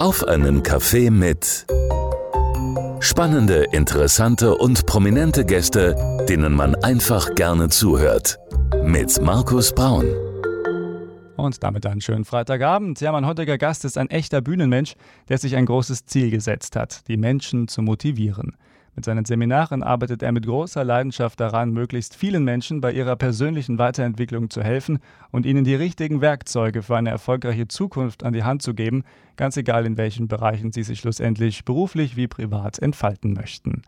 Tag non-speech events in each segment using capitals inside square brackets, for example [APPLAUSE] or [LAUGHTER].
Auf einen Kaffee mit spannende, interessante und prominente Gäste, denen man einfach gerne zuhört. Mit Markus Braun. Und damit einen schönen Freitagabend. Ja, mein heutiger Gast ist ein echter Bühnenmensch, der sich ein großes Ziel gesetzt hat, die Menschen zu motivieren. Mit seinen Seminaren arbeitet er mit großer Leidenschaft daran, möglichst vielen Menschen bei ihrer persönlichen Weiterentwicklung zu helfen und ihnen die richtigen Werkzeuge für eine erfolgreiche Zukunft an die Hand zu geben, ganz egal in welchen Bereichen sie sich schlussendlich beruflich wie privat entfalten möchten.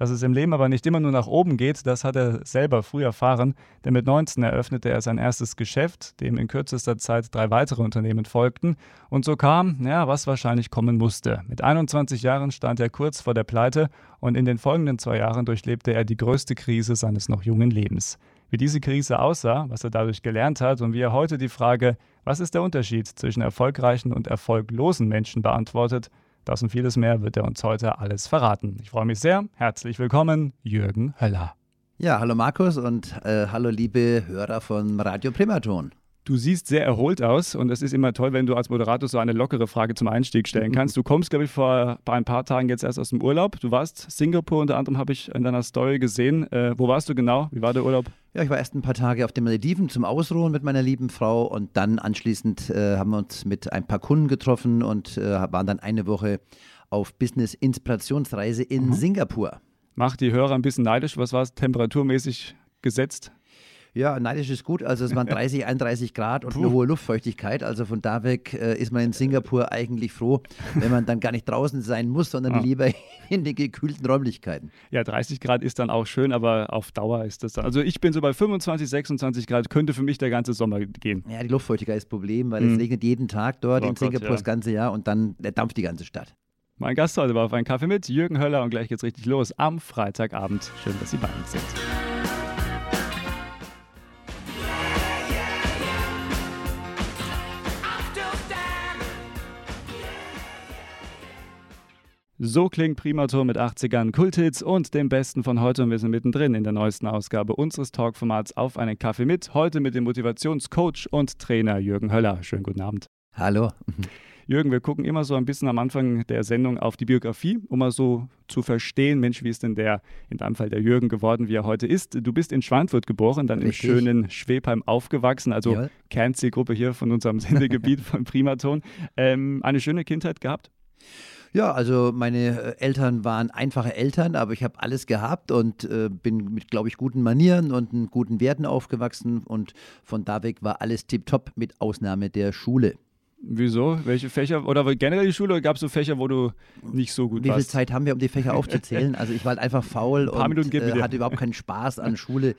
Dass es im Leben aber nicht immer nur nach oben geht, das hat er selber früh erfahren, denn mit 19 eröffnete er sein erstes Geschäft, dem in kürzester Zeit drei weitere Unternehmen folgten. Und so kam, ja, was wahrscheinlich kommen musste. Mit 21 Jahren stand er kurz vor der Pleite und in den folgenden zwei Jahren durchlebte er die größte Krise seines noch jungen Lebens. Wie diese Krise aussah, was er dadurch gelernt hat und wie er heute die Frage, was ist der Unterschied zwischen erfolgreichen und erfolglosen Menschen beantwortet, das und vieles mehr wird er uns heute alles verraten. Ich freue mich sehr. Herzlich willkommen, Jürgen Höller. Ja, hallo Markus und äh, hallo liebe Hörer von Radio Primaton. Du siehst sehr erholt aus und es ist immer toll, wenn du als Moderator so eine lockere Frage zum Einstieg stellen kannst. Du kommst, glaube ich, vor ein paar Tagen jetzt erst aus dem Urlaub. Du warst Singapur unter anderem, habe ich in deiner Story gesehen. Äh, wo warst du genau? Wie war der Urlaub? Ja, ich war erst ein paar Tage auf den Malediven zum Ausruhen mit meiner lieben Frau und dann anschließend äh, haben wir uns mit ein paar Kunden getroffen und äh, waren dann eine Woche auf Business-Inspirationsreise in mhm. Singapur. Macht die Hörer ein bisschen neidisch. Was war es temperaturmäßig gesetzt? Ja, neidisch ist gut. Also es waren [LAUGHS] 30, 31 Grad und Puh. eine hohe Luftfeuchtigkeit. Also von da weg äh, ist man in Singapur eigentlich froh, wenn man dann gar nicht draußen sein muss, sondern ja. lieber [LAUGHS] in den gekühlten Räumlichkeiten. Ja, 30 Grad ist dann auch schön, aber auf Dauer ist das dann. Also ich bin so bei 25, 26 Grad, könnte für mich der ganze Sommer gehen. Ja, die Luftfeuchtigkeit ist das Problem, weil mhm. es regnet jeden Tag dort oh in Gott, Singapur ja. das ganze Jahr und dann dampft die ganze Stadt. Mein Gast heute war auf einen Kaffee mit Jürgen Höller und gleich geht's richtig los am Freitagabend. Schön, dass Sie bei uns sind. So klingt Primatur mit 80ern, Kulthits und dem Besten von heute. Und wir sind mittendrin in der neuesten Ausgabe unseres Talkformats Auf einen Kaffee mit. Heute mit dem Motivationscoach und Trainer Jürgen Höller. Schönen guten Abend. Hallo. Jürgen, wir gucken immer so ein bisschen am Anfang der Sendung auf die Biografie, um mal so zu verstehen, Mensch, wie ist denn der, in deinem Fall der Jürgen geworden, wie er heute ist. Du bist in Schweinfurt geboren, dann Richtig. im schönen Schwebheim aufgewachsen, also ja. Kernzielgruppe hier von unserem Sendegebiet [LAUGHS] von Primaton. Ähm, eine schöne Kindheit gehabt? Ja, also meine äh, Eltern waren einfache Eltern, aber ich habe alles gehabt und äh, bin mit, glaube ich, guten Manieren und guten Werten aufgewachsen und von da weg war alles tiptop mit Ausnahme der Schule. Wieso? Welche Fächer? Oder generell die Schule? Gab es so Fächer, wo du nicht so gut Wie warst? Wie viel Zeit haben wir, um die Fächer aufzuzählen? Also ich war halt einfach faul und äh, hatte überhaupt keinen Spaß an [LAUGHS] Schule.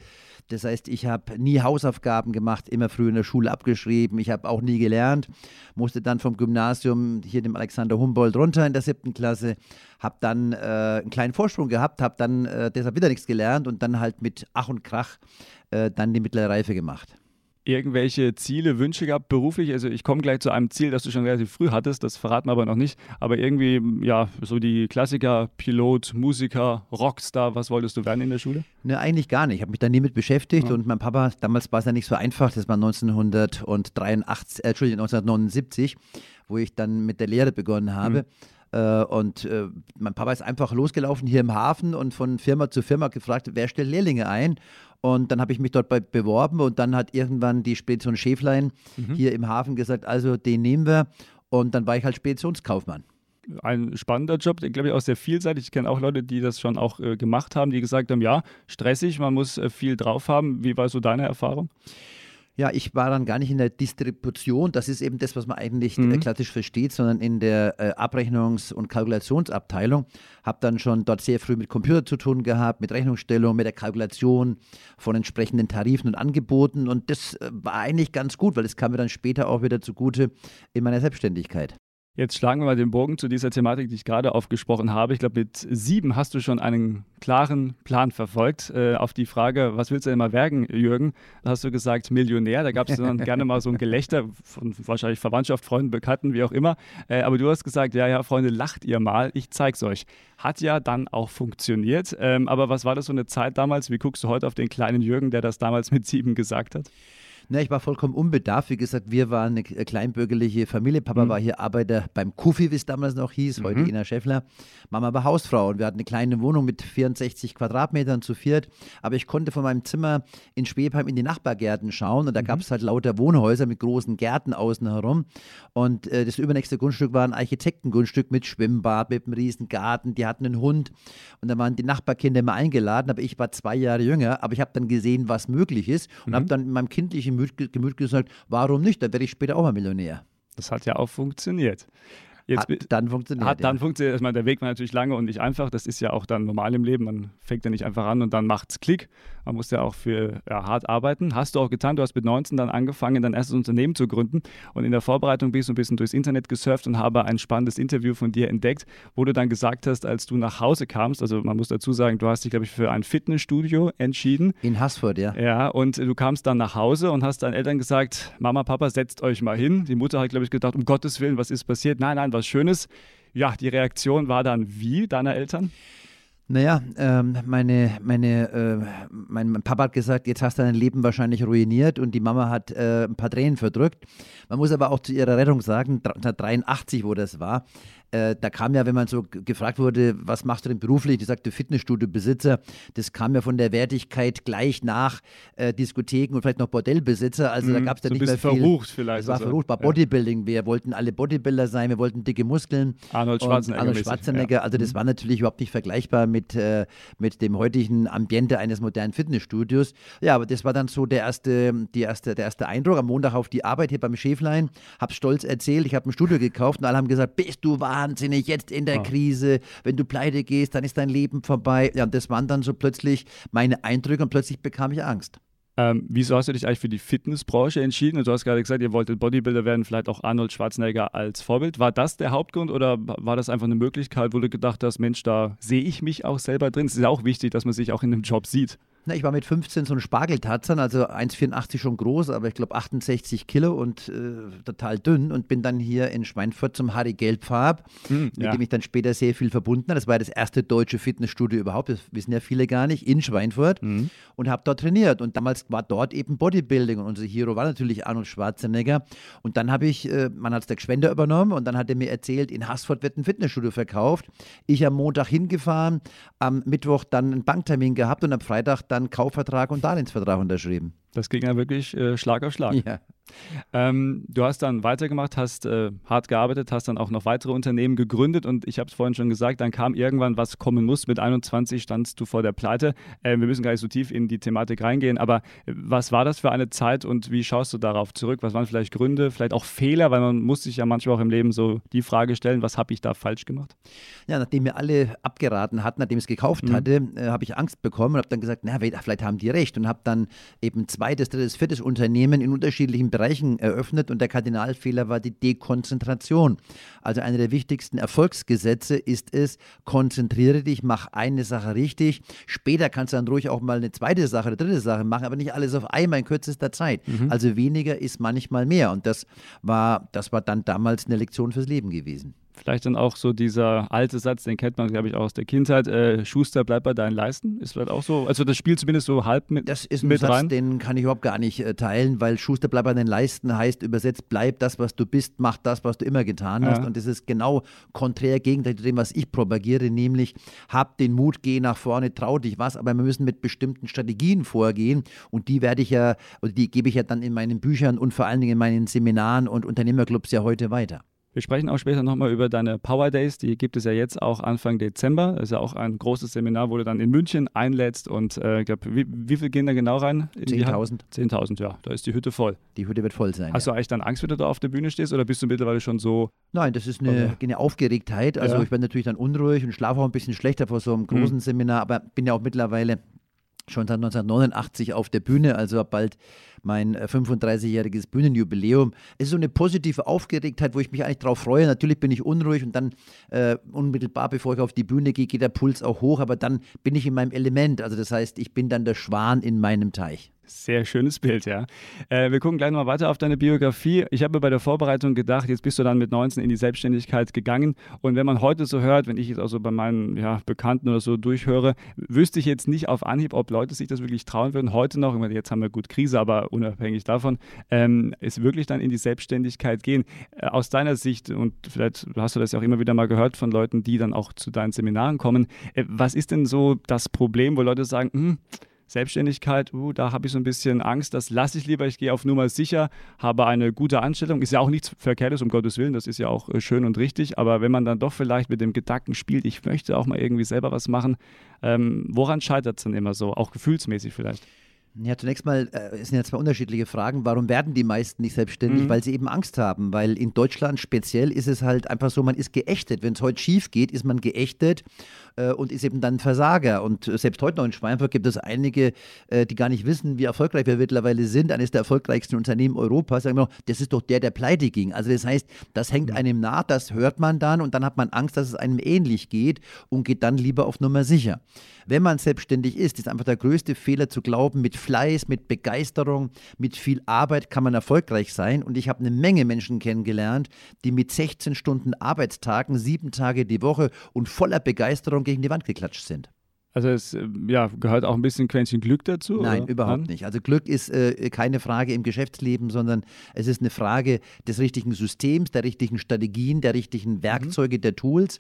Das heißt, ich habe nie Hausaufgaben gemacht, immer früh in der Schule abgeschrieben. Ich habe auch nie gelernt. Musste dann vom Gymnasium hier dem Alexander Humboldt runter in der siebten Klasse. Habe dann äh, einen kleinen Vorsprung gehabt, habe dann äh, deshalb wieder nichts gelernt und dann halt mit Ach und Krach äh, dann die mittlere Reife gemacht irgendwelche Ziele, Wünsche gehabt beruflich? Also ich komme gleich zu einem Ziel, das du schon relativ früh hattest, das verraten wir aber noch nicht. Aber irgendwie, ja, so die Klassiker, Pilot, Musiker, Rockstar, was wolltest du werden in der Schule? Ne, eigentlich gar nicht. Ich habe mich da nie mit beschäftigt ja. und mein Papa, damals war es ja nicht so einfach, das war 1983, äh, Entschuldigung, 1979, wo ich dann mit der Lehre begonnen habe. Mhm. Äh, und äh, mein Papa ist einfach losgelaufen hier im Hafen und von Firma zu Firma gefragt, wer stellt Lehrlinge ein? Und dann habe ich mich dort bei, beworben und dann hat irgendwann die Spedition Schäflein mhm. hier im Hafen gesagt, also den nehmen wir. Und dann war ich halt Speditionskaufmann ein spannender Job, glaube ich, auch sehr vielseitig. Ich kenne auch Leute, die das schon auch äh, gemacht haben, die gesagt haben, ja, stressig, man muss äh, viel drauf haben. Wie war so deine Erfahrung? Ja, ich war dann gar nicht in der Distribution, das ist eben das, was man eigentlich mhm. klassisch versteht, sondern in der äh, Abrechnungs- und Kalkulationsabteilung. Habe dann schon dort sehr früh mit Computer zu tun gehabt, mit Rechnungsstellung, mit der Kalkulation von entsprechenden Tarifen und Angeboten. Und das äh, war eigentlich ganz gut, weil es kam mir dann später auch wieder zugute in meiner Selbstständigkeit. Jetzt schlagen wir mal den Bogen zu dieser Thematik, die ich gerade aufgesprochen habe. Ich glaube, mit sieben hast du schon einen klaren Plan verfolgt. Äh, auf die Frage, was willst du denn mal werden, Jürgen? Da hast du gesagt, Millionär. Da gab es dann gerne mal so ein Gelächter von wahrscheinlich Verwandtschaft, Freunden, Bekannten, wie auch immer. Äh, aber du hast gesagt, ja, ja, Freunde, lacht ihr mal, ich zeig's euch. Hat ja dann auch funktioniert. Ähm, aber was war das so eine Zeit damals? Wie guckst du heute auf den kleinen Jürgen, der das damals mit sieben gesagt hat? Na, ich war vollkommen unbedarft. Wie gesagt, wir waren eine kleinbürgerliche Familie. Papa mhm. war hier Arbeiter beim Kufi, wie es damals noch hieß, heute mhm. Ina Schäffler. Mama war Hausfrau und wir hatten eine kleine Wohnung mit 64 Quadratmetern zu viert. Aber ich konnte von meinem Zimmer in Schwebheim in die Nachbargärten schauen und da mhm. gab es halt lauter Wohnhäuser mit großen Gärten außen herum. Und äh, das übernächste Grundstück war ein Architektengrundstück mit Schwimmbad, mit einem riesen Garten. Die hatten einen Hund und da waren die Nachbarkinder immer eingeladen. Aber ich war zwei Jahre jünger, aber ich habe dann gesehen, was möglich ist und mhm. habe dann in meinem kindlichen Gemüt, Gemüt gesagt, warum nicht? Dann werde ich später auch mal Millionär. Das hat ja auch funktioniert. Jetzt, hat dann funktioniert. Hat dann ja. funktioniert. Ich meine, der Weg war natürlich lange und nicht einfach. Das ist ja auch dann normal im Leben. Man fängt ja nicht einfach an und dann macht es Klick. Man muss ja auch für ja, hart arbeiten. Hast du auch getan. Du hast mit 19 dann angefangen, dein erstes Unternehmen zu gründen. Und in der Vorbereitung bist du ein bisschen durchs Internet gesurft und habe ein spannendes Interview von dir entdeckt, wo du dann gesagt hast, als du nach Hause kamst, also man muss dazu sagen, du hast dich, glaube ich, für ein Fitnessstudio entschieden. In Haßfurt, ja. Ja, und du kamst dann nach Hause und hast deinen Eltern gesagt, Mama, Papa, setzt euch mal hin. Die Mutter hat, glaube ich, gedacht, um Gottes Willen, was ist passiert? Nein, nein, was Schönes. Ja, die Reaktion war dann wie deiner Eltern? Naja, ähm, meine, meine, äh, mein, mein, Papa hat gesagt, jetzt hast du dein Leben wahrscheinlich ruiniert und die Mama hat äh, ein paar Tränen verdrückt. Man muss aber auch zu ihrer Rettung sagen, 1983, wo das war, äh, da kam ja, wenn man so gefragt wurde, was machst du denn beruflich, die sagte Fitnessstudio-Besitzer, das kam ja von der Wertigkeit gleich nach äh, Diskotheken und vielleicht noch Bordellbesitzer. Also mhm, da gab es ja so nicht mehr viel. verrucht vielleicht. Es war also. verrucht, war Bodybuilding. Wir wollten alle Bodybuilder sein, wir wollten dicke Muskeln. Arnold Schwarzenegger. Arnold Schwarzenegger. Ja. Also das mhm. war natürlich überhaupt nicht vergleichbar mit, äh, mit dem heutigen Ambiente eines modernen Fitnessstudios. Ja, aber das war dann so der erste, die erste, der erste Eindruck. Am Montag auf die Arbeit hier beim Schäflein, hab stolz erzählt, ich habe ein Studio gekauft und alle haben gesagt, bist du wahr? Wahnsinnig, jetzt in der oh. Krise, wenn du pleite gehst, dann ist dein Leben vorbei. Ja, und das waren dann so plötzlich meine Eindrücke und plötzlich bekam ich Angst. Ähm, wieso hast du dich eigentlich für die Fitnessbranche entschieden? Und du hast gerade gesagt, ihr wolltet Bodybuilder werden, vielleicht auch Arnold Schwarzenegger als Vorbild. War das der Hauptgrund oder war das einfach eine Möglichkeit, wo du gedacht hast, Mensch, da sehe ich mich auch selber drin? Es ist ja auch wichtig, dass man sich auch in einem Job sieht. Na, ich war mit 15 so ein Spargeltatzern, also 1,84 schon groß, aber ich glaube 68 Kilo und äh, total dünn und bin dann hier in Schweinfurt zum Harry Gelbfarb, hm, mit ja. dem ich dann später sehr viel verbunden habe. Das war das erste deutsche Fitnessstudio überhaupt, das wissen ja viele gar nicht, in Schweinfurt hm. und habe dort trainiert. Und damals war dort eben Bodybuilding und unser Hero war natürlich Arnold Schwarzenegger. Und dann habe ich, äh, man hat es der Gschwender übernommen und dann hat er mir erzählt, in Haßfurt wird ein Fitnessstudio verkauft. Ich am Montag hingefahren, am Mittwoch dann einen Banktermin gehabt und am Freitag dann Kaufvertrag und Darlehensvertrag unterschrieben. Das ging ja wirklich äh, Schlag auf Schlag. Ja. Ähm, du hast dann weitergemacht, hast äh, hart gearbeitet, hast dann auch noch weitere Unternehmen gegründet und ich habe es vorhin schon gesagt, dann kam irgendwann, was kommen muss. Mit 21 standst du vor der Pleite. Äh, wir müssen gar nicht so tief in die Thematik reingehen, aber äh, was war das für eine Zeit und wie schaust du darauf zurück? Was waren vielleicht Gründe, vielleicht auch Fehler, weil man muss sich ja manchmal auch im Leben so die Frage stellen, was habe ich da falsch gemacht? Ja, nachdem mir alle abgeraten hatten, nachdem ich es gekauft mhm. hatte, äh, habe ich Angst bekommen und habe dann gesagt, na, vielleicht haben die recht und habe dann eben zweites, drittes, viertes Unternehmen in unterschiedlichen Bereichen Bereichen eröffnet und der Kardinalfehler war die Dekonzentration. Also einer der wichtigsten Erfolgsgesetze ist es, konzentriere dich, mach eine Sache richtig. Später kannst du dann ruhig auch mal eine zweite Sache, eine dritte Sache machen, aber nicht alles auf einmal in kürzester Zeit. Mhm. Also weniger ist manchmal mehr und das war, das war dann damals eine Lektion fürs Leben gewesen. Vielleicht dann auch so dieser alte Satz, den kennt man, glaube ich, auch aus der Kindheit, äh, Schuster, bleib bei deinen Leisten. Ist vielleicht auch so, also das spielt zumindest so halb mit Das ist ein mit Satz, rein. den kann ich überhaupt gar nicht äh, teilen, weil Schuster, bleib bei deinen Leisten heißt übersetzt, bleib das, was du bist, mach das, was du immer getan hast. Ja. Und das ist genau konträr gegenteil zu dem, was ich propagiere, nämlich hab den Mut, geh nach vorne, trau dich was, aber wir müssen mit bestimmten Strategien vorgehen und die werde ich ja, oder die gebe ich ja dann in meinen Büchern und vor allen Dingen in meinen Seminaren und Unternehmerclubs ja heute weiter. Wir sprechen auch später nochmal über deine Power Days. Die gibt es ja jetzt auch Anfang Dezember. Das ist ja auch ein großes Seminar, wo du dann in München einlädst. Und äh, ich glaube, wie, wie viel gehen da genau rein? 10.000. 10.000, ja. Da ist die Hütte voll. Die Hütte wird voll sein. Hast ja. du eigentlich dann Angst, wenn du da auf der Bühne stehst? Oder bist du mittlerweile schon so. Nein, das ist eine, okay. eine Aufgeregtheit. Also ja. ich bin natürlich dann unruhig und schlafe auch ein bisschen schlechter vor so einem großen mhm. Seminar. Aber bin ja auch mittlerweile schon seit 1989 auf der Bühne, also bald mein 35-jähriges äh, Bühnenjubiläum. Es ist so eine positive Aufgeregtheit, wo ich mich eigentlich darauf freue. Natürlich bin ich unruhig und dann äh, unmittelbar, bevor ich auf die Bühne gehe, geht der Puls auch hoch, aber dann bin ich in meinem Element. Also das heißt, ich bin dann der Schwan in meinem Teich. Sehr schönes Bild, ja. Äh, wir gucken gleich mal weiter auf deine Biografie. Ich habe bei der Vorbereitung gedacht, jetzt bist du dann mit 19 in die Selbstständigkeit gegangen. Und wenn man heute so hört, wenn ich jetzt auch so bei meinen ja, Bekannten oder so durchhöre, wüsste ich jetzt nicht auf Anhieb, ob Leute sich das wirklich trauen würden. Heute noch, jetzt haben wir gut Krise, aber unabhängig davon, ähm, ist wirklich dann in die Selbstständigkeit gehen. Äh, aus deiner Sicht, und vielleicht hast du das ja auch immer wieder mal gehört von Leuten, die dann auch zu deinen Seminaren kommen, äh, was ist denn so das Problem, wo Leute sagen, hm, Selbstständigkeit, uh, da habe ich so ein bisschen Angst, das lasse ich lieber, ich gehe auf Nummer sicher, habe eine gute Anstellung. Ist ja auch nichts Verkehrtes, um Gottes Willen, das ist ja auch äh, schön und richtig, aber wenn man dann doch vielleicht mit dem Gedanken spielt, ich möchte auch mal irgendwie selber was machen, ähm, woran scheitert es dann immer so, auch gefühlsmäßig vielleicht? Ja, zunächst mal äh, es sind ja zwei unterschiedliche Fragen. Warum werden die meisten nicht selbstständig? Mhm. Weil sie eben Angst haben. Weil in Deutschland speziell ist es halt einfach so, man ist geächtet. Wenn es heute schief geht, ist man geächtet äh, und ist eben dann Versager. Und selbst heute noch in Schweinfurt gibt es einige, äh, die gar nicht wissen, wie erfolgreich wir mittlerweile sind. Eines der erfolgreichsten Unternehmen Europas. Sagen wir noch, das ist doch der, der pleite ging. Also das heißt, das hängt mhm. einem nach, das hört man dann und dann hat man Angst, dass es einem ähnlich geht und geht dann lieber auf Nummer sicher. Wenn man selbstständig ist, ist einfach der größte Fehler zu glauben, mit Fleiß, mit Begeisterung, mit viel Arbeit kann man erfolgreich sein. Und ich habe eine Menge Menschen kennengelernt, die mit 16 Stunden Arbeitstagen, sieben Tage die Woche und voller Begeisterung gegen die Wand geklatscht sind. Also es äh, ja, gehört auch ein bisschen Quäntchen Glück dazu? Nein, oder? überhaupt nicht. Also Glück ist äh, keine Frage im Geschäftsleben, sondern es ist eine Frage des richtigen Systems, der richtigen Strategien, der richtigen mhm. Werkzeuge, mhm. der Tools.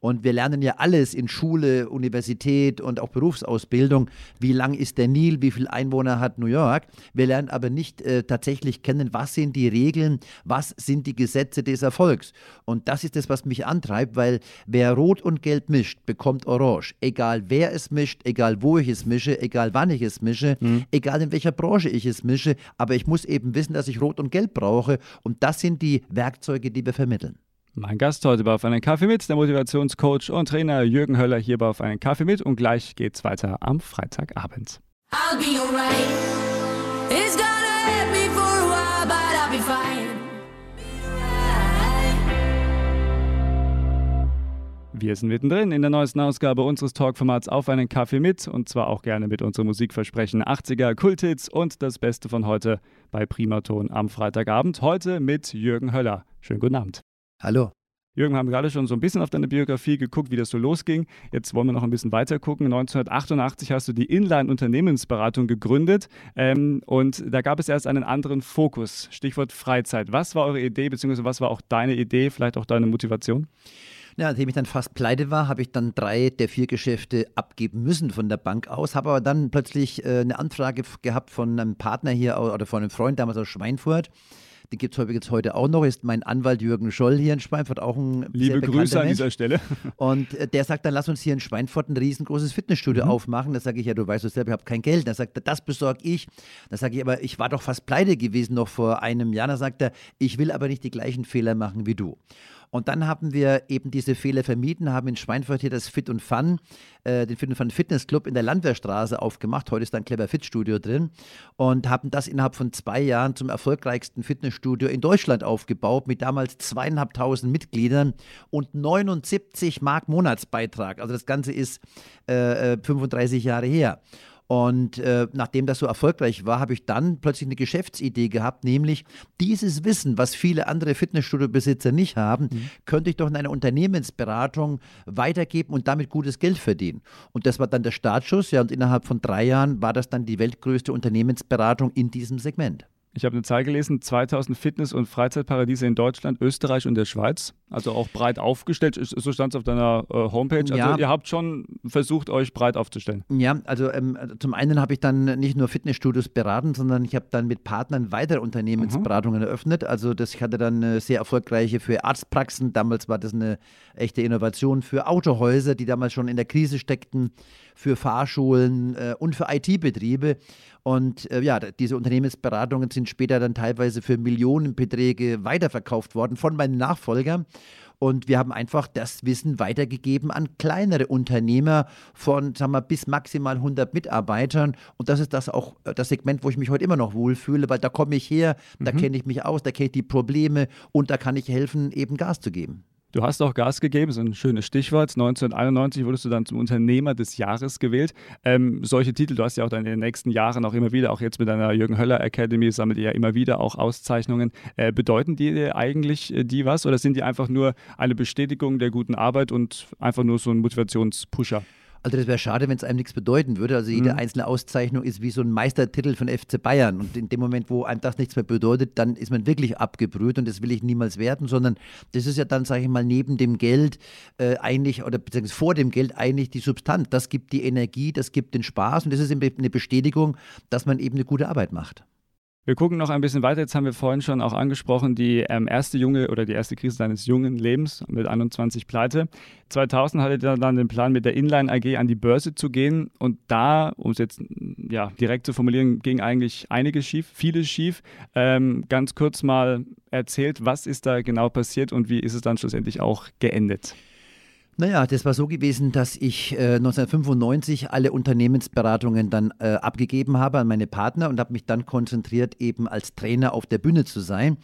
Und wir lernen ja alles in Schule, Universität und auch Berufsausbildung. Wie lang ist der Nil, wie viele Einwohner hat New York? Wir lernen aber nicht äh, tatsächlich kennen, was sind die Regeln, was sind die Gesetze des Erfolgs. Und das ist das, was mich antreibt, weil wer Rot und Gelb mischt, bekommt Orange. Egal wer es mischt, egal wo ich es mische, egal wann ich es mische, mhm. egal in welcher Branche ich es mische. Aber ich muss eben wissen, dass ich Rot und Gelb brauche. Und das sind die Werkzeuge, die wir vermitteln. Mein Gast heute war auf einen Kaffee mit, der Motivationscoach und Trainer Jürgen Höller hier bei auf einen Kaffee mit und gleich geht's weiter am Freitagabend. I'll be alright. It's gonna Wir sind mittendrin in der neuesten Ausgabe unseres Talkformats Auf einen Kaffee mit und zwar auch gerne mit unserem Musikversprechen 80er Kulthits und das Beste von heute bei Primaton am Freitagabend. Heute mit Jürgen Höller. Schönen guten Abend. Hallo. Jürgen, wir haben gerade schon so ein bisschen auf deine Biografie geguckt, wie das so losging. Jetzt wollen wir noch ein bisschen weiter gucken. 1988 hast du die Inline Unternehmensberatung gegründet ähm, und da gab es erst einen anderen Fokus. Stichwort Freizeit. Was war eure Idee, beziehungsweise was war auch deine Idee, vielleicht auch deine Motivation? Ja, nachdem ich dann fast pleite war, habe ich dann drei der vier Geschäfte abgeben müssen von der Bank aus, habe aber dann plötzlich äh, eine Anfrage gehabt von einem Partner hier oder von einem Freund damals aus Schweinfurt. Den gibt es übrigens heute auch noch, ist mein Anwalt Jürgen Scholl hier in Schweinfurt, auch ein Liebe Grüße an Mensch. dieser Stelle. Und äh, der sagt dann, lass uns hier in Schweinfurt ein riesengroßes Fitnessstudio mhm. aufmachen. Da sage ich, ja, du weißt es selber, ich habe kein Geld. Da sagt er, das besorge ich. Da sage ich, aber ich war doch fast pleite gewesen noch vor einem Jahr. Da sagt er, ich will aber nicht die gleichen Fehler machen wie du. Und dann haben wir eben diese Fehler vermieden, haben in Schweinfurt hier das Fit und Fun, äh, den Fit und Fun Fitness Club in der Landwehrstraße aufgemacht. Heute ist da ein Clever Fit Studio drin und haben das innerhalb von zwei Jahren zum erfolgreichsten Fitnessstudio in Deutschland aufgebaut mit damals zweieinhalbtausend Mitgliedern und 79 Mark Monatsbeitrag. Also das Ganze ist äh, 35 äh, Jahre her. Und äh, nachdem das so erfolgreich war, habe ich dann plötzlich eine Geschäftsidee gehabt, nämlich dieses Wissen, was viele andere Fitnessstudio-Besitzer nicht haben, mhm. könnte ich doch in einer Unternehmensberatung weitergeben und damit gutes Geld verdienen. Und das war dann der Startschuss, ja, und innerhalb von drei Jahren war das dann die weltgrößte Unternehmensberatung in diesem Segment. Ich habe eine Zahl gelesen, 2000 Fitness- und Freizeitparadiese in Deutschland, Österreich und der Schweiz. Also auch breit aufgestellt, so stand es auf deiner äh, Homepage. Also ja. ihr habt schon versucht, euch breit aufzustellen. Ja, also ähm, zum einen habe ich dann nicht nur Fitnessstudios beraten, sondern ich habe dann mit Partnern weitere Unternehmensberatungen mhm. eröffnet. Also das, ich hatte dann eine sehr erfolgreiche für Arztpraxen. Damals war das eine echte Innovation für Autohäuser, die damals schon in der Krise steckten, für Fahrschulen äh, und für IT-Betriebe. Und äh, ja, diese Unternehmensberatungen sind später dann teilweise für Millionenbeträge weiterverkauft worden von meinen Nachfolgern. Und wir haben einfach das Wissen weitergegeben an kleinere Unternehmer von, sagen wir, bis maximal 100 Mitarbeitern. Und das ist das auch äh, das Segment, wo ich mich heute immer noch wohlfühle, weil da komme ich her, da mhm. kenne ich mich aus, da kenne ich die Probleme und da kann ich helfen, eben Gas zu geben. Du hast auch Gas gegeben, so ein schönes Stichwort. 1991 wurdest du dann zum Unternehmer des Jahres gewählt. Ähm, solche Titel, du hast ja auch dann in den nächsten Jahren auch immer wieder, auch jetzt mit deiner Jürgen Höller Academy, sammelt ihr ja immer wieder auch Auszeichnungen. Äh, bedeuten die dir eigentlich äh, die was oder sind die einfach nur eine Bestätigung der guten Arbeit und einfach nur so ein Motivationspusher? Also das wäre schade, wenn es einem nichts bedeuten würde. Also jede mhm. einzelne Auszeichnung ist wie so ein Meistertitel von FC Bayern. Und in dem Moment, wo einem das nichts mehr bedeutet, dann ist man wirklich abgebrüht und das will ich niemals werden, sondern das ist ja dann, sage ich mal, neben dem Geld äh, eigentlich oder beziehungsweise vor dem Geld eigentlich die Substanz. Das gibt die Energie, das gibt den Spaß und das ist eine Bestätigung, dass man eben eine gute Arbeit macht. Wir gucken noch ein bisschen weiter. Jetzt haben wir vorhin schon auch angesprochen, die ähm, erste junge oder die erste Krise deines jungen Lebens mit 21 Pleite. 2000 hattet ihr dann den Plan, mit der Inline AG an die Börse zu gehen. Und da, um es jetzt ja, direkt zu formulieren, ging eigentlich einiges schief, vieles schief. Ähm, ganz kurz mal erzählt, was ist da genau passiert und wie ist es dann schlussendlich auch geendet? Naja, das war so gewesen, dass ich äh, 1995 alle Unternehmensberatungen dann äh, abgegeben habe an meine Partner und habe mich dann konzentriert, eben als Trainer auf der Bühne zu sein.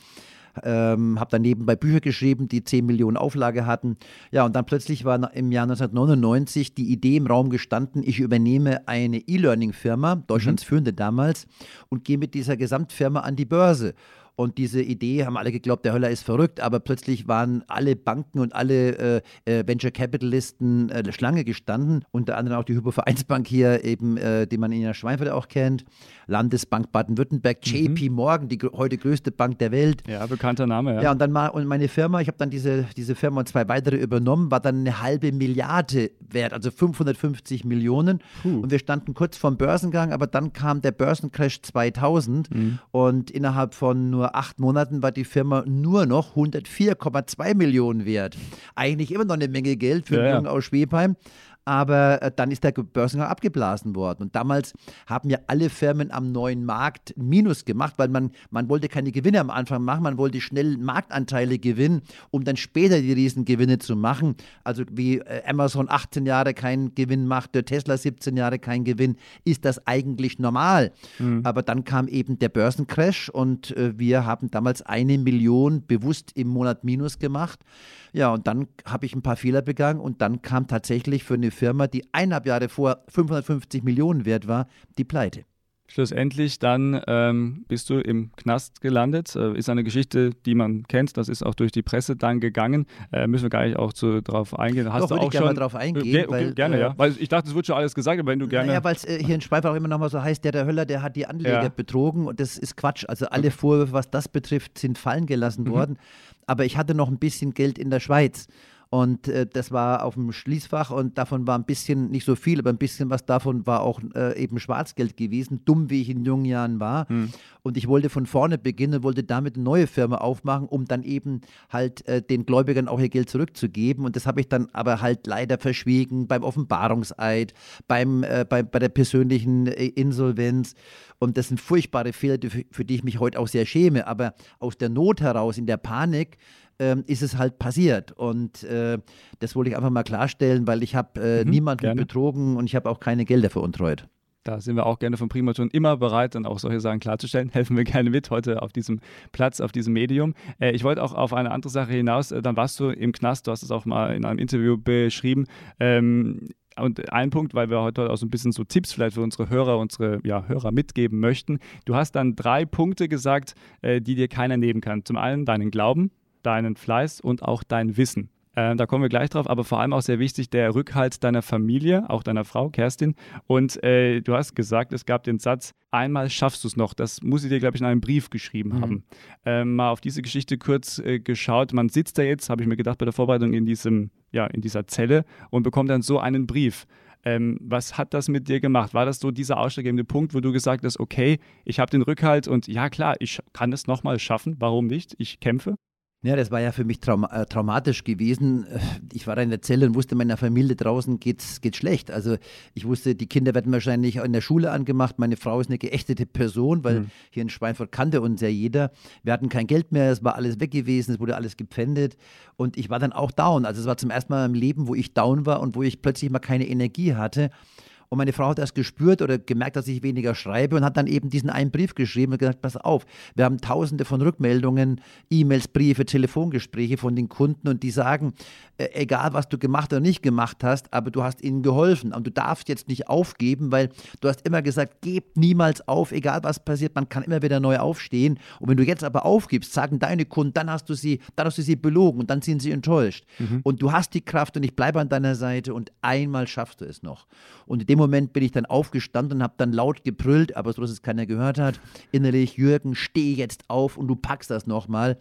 Ähm, habe dann nebenbei Bücher geschrieben, die 10 Millionen Auflage hatten. Ja, und dann plötzlich war im Jahr 1999 die Idee im Raum gestanden, ich übernehme eine E-Learning-Firma, Deutschlands mhm. führende damals, und gehe mit dieser Gesamtfirma an die Börse. Und diese Idee haben alle geglaubt, der Höller ist verrückt, aber plötzlich waren alle Banken und alle äh, äh Venture Capitalisten äh, Schlange gestanden, unter anderem auch die Hypovereinsbank hier, eben, äh, die man in der Schweinfurt auch kennt, Landesbank Baden-Württemberg, mhm. JP Morgan, die heute größte Bank der Welt. Ja, bekannter Name, ja. Ja, und dann mal, und meine Firma, ich habe dann diese, diese Firma und zwei weitere übernommen, war dann eine halbe Milliarde wert, also 550 Millionen. Puh. Und wir standen kurz vorm Börsengang, aber dann kam der Börsencrash 2000 mhm. und innerhalb von nur acht Monaten war die Firma nur noch 104,2 Millionen wert. Eigentlich immer noch eine Menge Geld für ja, einen Jungen aus Schwebheim aber äh, dann ist der Börsengang abgeblasen worden. Und damals haben ja alle Firmen am neuen Markt Minus gemacht, weil man, man wollte keine Gewinne am Anfang machen, man wollte schnell Marktanteile gewinnen, um dann später die Riesengewinne zu machen. Also wie äh, Amazon 18 Jahre keinen Gewinn machte, Tesla 17 Jahre keinen Gewinn, ist das eigentlich normal. Mhm. Aber dann kam eben der Börsencrash und äh, wir haben damals eine Million bewusst im Monat Minus gemacht. Ja, und dann habe ich ein paar Fehler begangen und dann kam tatsächlich für eine Firma, die eineinhalb Jahre vor 550 Millionen wert war, die Pleite. Schlussendlich dann ähm, bist du im Knast gelandet. Äh, ist eine Geschichte, die man kennt. Das ist auch durch die Presse dann gegangen. Äh, müssen wir gar nicht auch zu, drauf eingehen. Hast Doch, du auch ich schon drauf eingehen. Okay, weil, gerne, äh, ja. Weil ich dachte, es wird schon alles gesagt, aber wenn du gerne. Ja, weil es äh, hier in Schweiz auch immer noch mal so heißt, der, der Höller, der hat die Anleger ja. betrogen und das ist Quatsch. Also alle Vorwürfe, was das betrifft, sind fallen gelassen mhm. worden aber ich hatte noch ein bisschen Geld in der Schweiz. Und äh, das war auf dem Schließfach und davon war ein bisschen, nicht so viel, aber ein bisschen was davon war auch äh, eben Schwarzgeld gewesen, dumm wie ich in jungen Jahren war. Hm. Und ich wollte von vorne beginnen, wollte damit eine neue Firma aufmachen, um dann eben halt äh, den Gläubigern auch ihr Geld zurückzugeben. Und das habe ich dann aber halt leider verschwiegen beim Offenbarungseid, beim, äh, bei, bei der persönlichen äh, Insolvenz. Und das sind furchtbare Fehler, für, für die ich mich heute auch sehr schäme. Aber aus der Not heraus, in der Panik, ähm, ist es halt passiert. Und äh, das wollte ich einfach mal klarstellen, weil ich habe äh, mhm, niemanden gerne. betrogen und ich habe auch keine Gelder veruntreut. Da sind wir auch gerne von Primaton immer bereit, dann auch solche Sachen klarzustellen. [LAUGHS] Helfen wir gerne mit heute auf diesem Platz, auf diesem Medium. Äh, ich wollte auch auf eine andere Sache hinaus. Äh, dann warst du im Knast, du hast es auch mal in einem Interview beschrieben. Ähm, und ein Punkt, weil wir heute auch so ein bisschen so Tipps vielleicht für unsere Hörer, unsere ja, Hörer mitgeben möchten. Du hast dann drei Punkte gesagt, äh, die dir keiner nehmen kann. Zum einen deinen Glauben, deinen Fleiß und auch dein Wissen. Ähm, da kommen wir gleich drauf, aber vor allem auch sehr wichtig der Rückhalt deiner Familie, auch deiner Frau, Kerstin. Und äh, du hast gesagt, es gab den Satz, einmal schaffst du es noch. Das muss ich dir, glaube ich, in einem Brief geschrieben mhm. haben. Ähm, mal auf diese Geschichte kurz äh, geschaut. Man sitzt da jetzt, habe ich mir gedacht, bei der Vorbereitung in, diesem, ja, in dieser Zelle und bekommt dann so einen Brief. Ähm, was hat das mit dir gemacht? War das so dieser ausschlaggebende Punkt, wo du gesagt hast, okay, ich habe den Rückhalt und ja klar, ich kann es nochmal schaffen, warum nicht? Ich kämpfe? Ja, das war ja für mich traum äh, traumatisch gewesen. Ich war in der Zelle und wusste, meiner Familie draußen geht's, geht's schlecht. Also ich wusste, die Kinder werden wahrscheinlich in der Schule angemacht. Meine Frau ist eine geächtete Person, weil mhm. hier in Schweinfurt kannte uns ja jeder. Wir hatten kein Geld mehr, es war alles weg gewesen, es wurde alles gepfändet. Und ich war dann auch down. Also es war zum ersten Mal im Leben, wo ich down war und wo ich plötzlich mal keine Energie hatte. Und meine Frau hat das gespürt oder gemerkt, dass ich weniger schreibe und hat dann eben diesen einen Brief geschrieben und gesagt, pass auf, wir haben tausende von Rückmeldungen, E-Mails, Briefe, Telefongespräche von den Kunden und die sagen, äh, egal was du gemacht oder nicht gemacht hast, aber du hast ihnen geholfen und du darfst jetzt nicht aufgeben, weil du hast immer gesagt, gib niemals auf, egal was passiert, man kann immer wieder neu aufstehen. Und wenn du jetzt aber aufgibst, sagen deine Kunden, dann hast du sie, dann hast du sie belogen und dann sind sie enttäuscht. Mhm. Und du hast die Kraft und ich bleibe an deiner Seite und einmal schaffst du es noch. Und in dem Moment bin ich dann aufgestanden und habe dann laut gebrüllt, aber so, dass es keiner gehört hat, innerlich, Jürgen, steh jetzt auf und du packst das nochmal.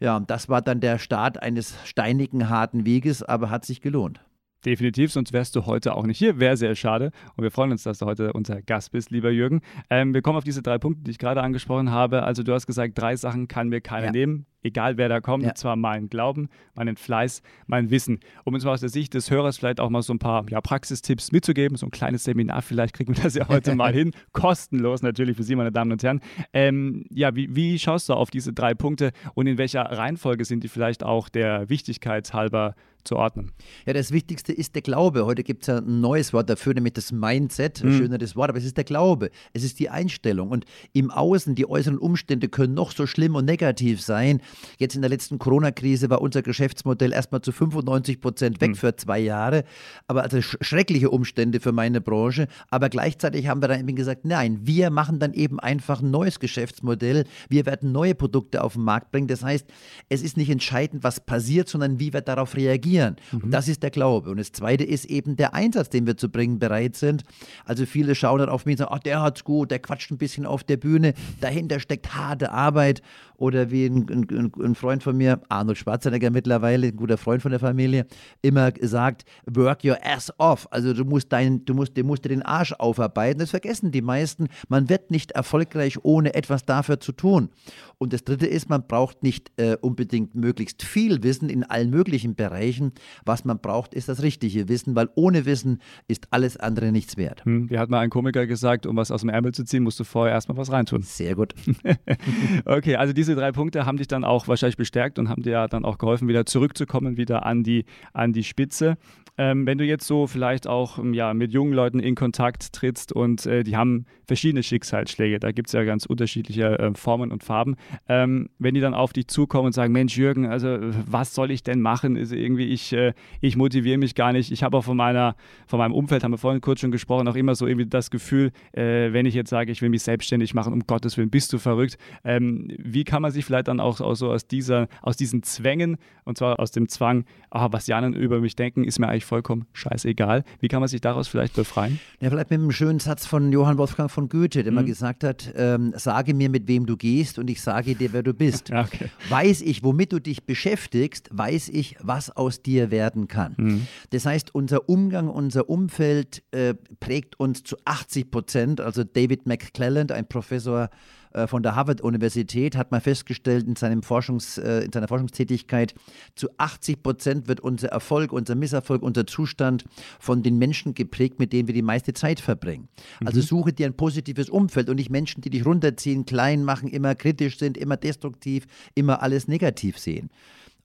Ja, das war dann der Start eines steinigen, harten Weges, aber hat sich gelohnt. Definitiv, sonst wärst du heute auch nicht hier. Wäre sehr schade. Und wir freuen uns, dass du heute unser Gast bist, lieber Jürgen. Ähm, wir kommen auf diese drei Punkte, die ich gerade angesprochen habe. Also du hast gesagt, drei Sachen kann mir keiner ja. nehmen egal wer da kommt, ja. und zwar meinen Glauben, meinen Fleiß, mein Wissen. Um uns mal aus der Sicht des Hörers vielleicht auch mal so ein paar ja, Praxistipps mitzugeben, so ein kleines Seminar, vielleicht kriegen wir das ja heute [LAUGHS] mal hin, kostenlos natürlich für Sie, meine Damen und Herren. Ähm, ja, wie, wie schaust du auf diese drei Punkte und in welcher Reihenfolge sind die vielleicht auch der Wichtigkeit halber zu ordnen? Ja, das Wichtigste ist der Glaube. Heute gibt es ja ein neues Wort dafür, nämlich das Mindset. Ein mhm. schöneres Wort, aber es ist der Glaube. Es ist die Einstellung. Und im Außen, die äußeren Umstände können noch so schlimm und negativ sein. Jetzt in der letzten Corona-Krise war unser Geschäftsmodell erstmal zu 95 Prozent weg mhm. für zwei Jahre. Aber also sch schreckliche Umstände für meine Branche. Aber gleichzeitig haben wir dann eben gesagt, nein, wir machen dann eben einfach ein neues Geschäftsmodell. Wir werden neue Produkte auf den Markt bringen. Das heißt, es ist nicht entscheidend, was passiert, sondern wie wir darauf reagieren. Mhm. Und das ist der Glaube. Und das Zweite ist eben der Einsatz, den wir zu bringen bereit sind. Also viele schauen dann auf mich und sagen, ach, der hat's gut, der quatscht ein bisschen auf der Bühne. Dahinter steckt harte Arbeit. Oder wie ein, ein, ein Freund von mir, Arnold Schwarzenegger mittlerweile, ein guter Freund von der Familie, immer sagt, work your ass off. Also du musst, dein, du musst, du musst dir den Arsch aufarbeiten. Das vergessen die meisten. Man wird nicht erfolgreich, ohne etwas dafür zu tun. Und das Dritte ist, man braucht nicht äh, unbedingt möglichst viel Wissen in allen möglichen Bereichen. Was man braucht, ist das richtige Wissen, weil ohne Wissen ist alles andere nichts wert. Hm, wie hat mal ein Komiker gesagt, um was aus dem Ärmel zu ziehen, musst du vorher erstmal was reintun. Sehr gut. [LAUGHS] okay, also diese drei Punkte haben dich dann auch wahrscheinlich bestärkt und haben dir ja dann auch geholfen, wieder zurückzukommen, wieder an die, an die Spitze. Ähm, wenn du jetzt so vielleicht auch ähm, ja, mit jungen Leuten in Kontakt trittst und äh, die haben verschiedene Schicksalsschläge, da gibt es ja ganz unterschiedliche äh, Formen und Farben. Ähm, wenn die dann auf dich zukommen und sagen, Mensch Jürgen, also was soll ich denn machen? Ist irgendwie ich, äh, ich motiviere mich gar nicht. Ich habe auch von meiner, von meinem Umfeld, haben wir vorhin kurz schon gesprochen, auch immer so irgendwie das Gefühl, äh, wenn ich jetzt sage, ich will mich selbstständig machen, um Gottes Willen, bist du verrückt. Ähm, wie kann man sich vielleicht dann auch, auch so aus dieser, aus diesen Zwängen und zwar aus dem Zwang, ah, was die anderen über mich denken, ist mir eigentlich vollkommen scheißegal. Wie kann man sich daraus vielleicht befreien? Ja, vielleicht mit einem schönen Satz von Johann Wolfgang von Goethe, der mhm. mal gesagt hat, ähm, sage mir, mit wem du gehst und ich sage dir, wer du bist. [LAUGHS] okay. Weiß ich, womit du dich beschäftigst, weiß ich, was aus dir werden kann. Mhm. Das heißt, unser Umgang, unser Umfeld äh, prägt uns zu 80 Prozent. Also David McClelland, ein Professor äh, von der Harvard-Universität hat mal festgestellt in, seinem Forschungs, äh, in seiner Forschungstätigkeit, zu 80 Prozent wird unser Erfolg, unser Misserfolg, unser Zustand von den Menschen geprägt, mit denen wir die meiste Zeit verbringen. Also mhm. suche dir ein positives Umfeld und nicht Menschen, die dich runterziehen, klein machen, immer kritisch sind, immer destruktiv, immer alles negativ sehen.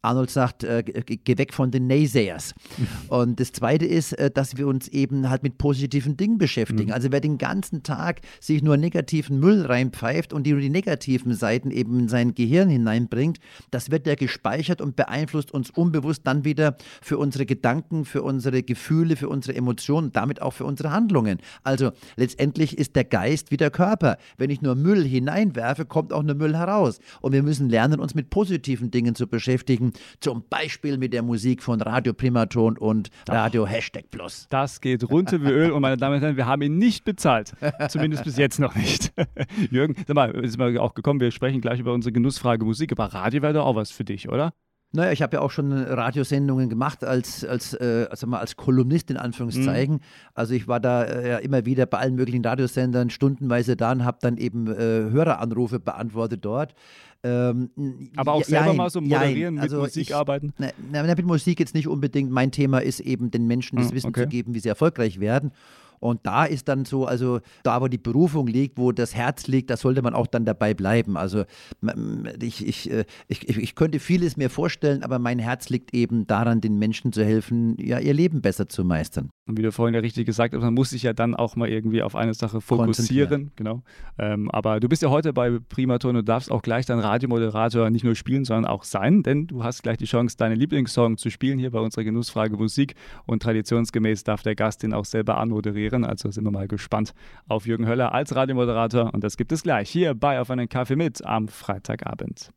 Arnold sagt, äh, geh weg von den Naysayers. Und das Zweite ist, äh, dass wir uns eben halt mit positiven Dingen beschäftigen. Mhm. Also wer den ganzen Tag sich nur negativen Müll reinpfeift und die die negativen Seiten eben in sein Gehirn hineinbringt, das wird ja gespeichert und beeinflusst uns unbewusst dann wieder für unsere Gedanken, für unsere Gefühle, für unsere Emotionen, damit auch für unsere Handlungen. Also letztendlich ist der Geist wie der Körper. Wenn ich nur Müll hineinwerfe, kommt auch nur Müll heraus. Und wir müssen lernen, uns mit positiven Dingen zu beschäftigen zum Beispiel mit der Musik von Radio Primaton und Radio Hashtag Plus. Das geht runter wie Öl und meine Damen und Herren, wir haben ihn nicht bezahlt. Zumindest bis jetzt noch nicht. [LAUGHS] Jürgen, sag mal, ist mal auch gekommen, wir sprechen gleich über unsere Genussfrage Musik, aber Radio wäre doch auch was für dich, oder? Naja, ich habe ja auch schon Radiosendungen gemacht als, als, äh, also mal als Kolumnist in Anführungszeichen. Mhm. Also ich war da äh, ja immer wieder bei allen möglichen Radiosendern stundenweise da und habe dann eben äh, Höreranrufe beantwortet dort. Ähm, Aber auch selber jein, mal so moderieren, mit also Musik ich, arbeiten? Na, na, mit Musik jetzt nicht unbedingt. Mein Thema ist eben, den Menschen das hm, Wissen okay. zu geben, wie sie erfolgreich werden. Und da ist dann so, also da, wo die Berufung liegt, wo das Herz liegt, da sollte man auch dann dabei bleiben. Also ich, ich, äh, ich, ich könnte vieles mir vorstellen, aber mein Herz liegt eben daran, den Menschen zu helfen, ja, ihr Leben besser zu meistern. Und wie du vorhin ja richtig gesagt hast, man muss sich ja dann auch mal irgendwie auf eine Sache fokussieren. Genau. Ähm, aber du bist ja heute bei Primaton und darfst auch gleich dein Radiomoderator nicht nur spielen, sondern auch sein, denn du hast gleich die Chance, deine Lieblingssong zu spielen hier bei unserer Genussfrage Musik. Und traditionsgemäß darf der Gast den auch selber anmoderieren moderieren. Also sind wir mal gespannt auf Jürgen Höller als Radiomoderator. Und das gibt es gleich hier bei Auf einen Kaffee mit am Freitagabend.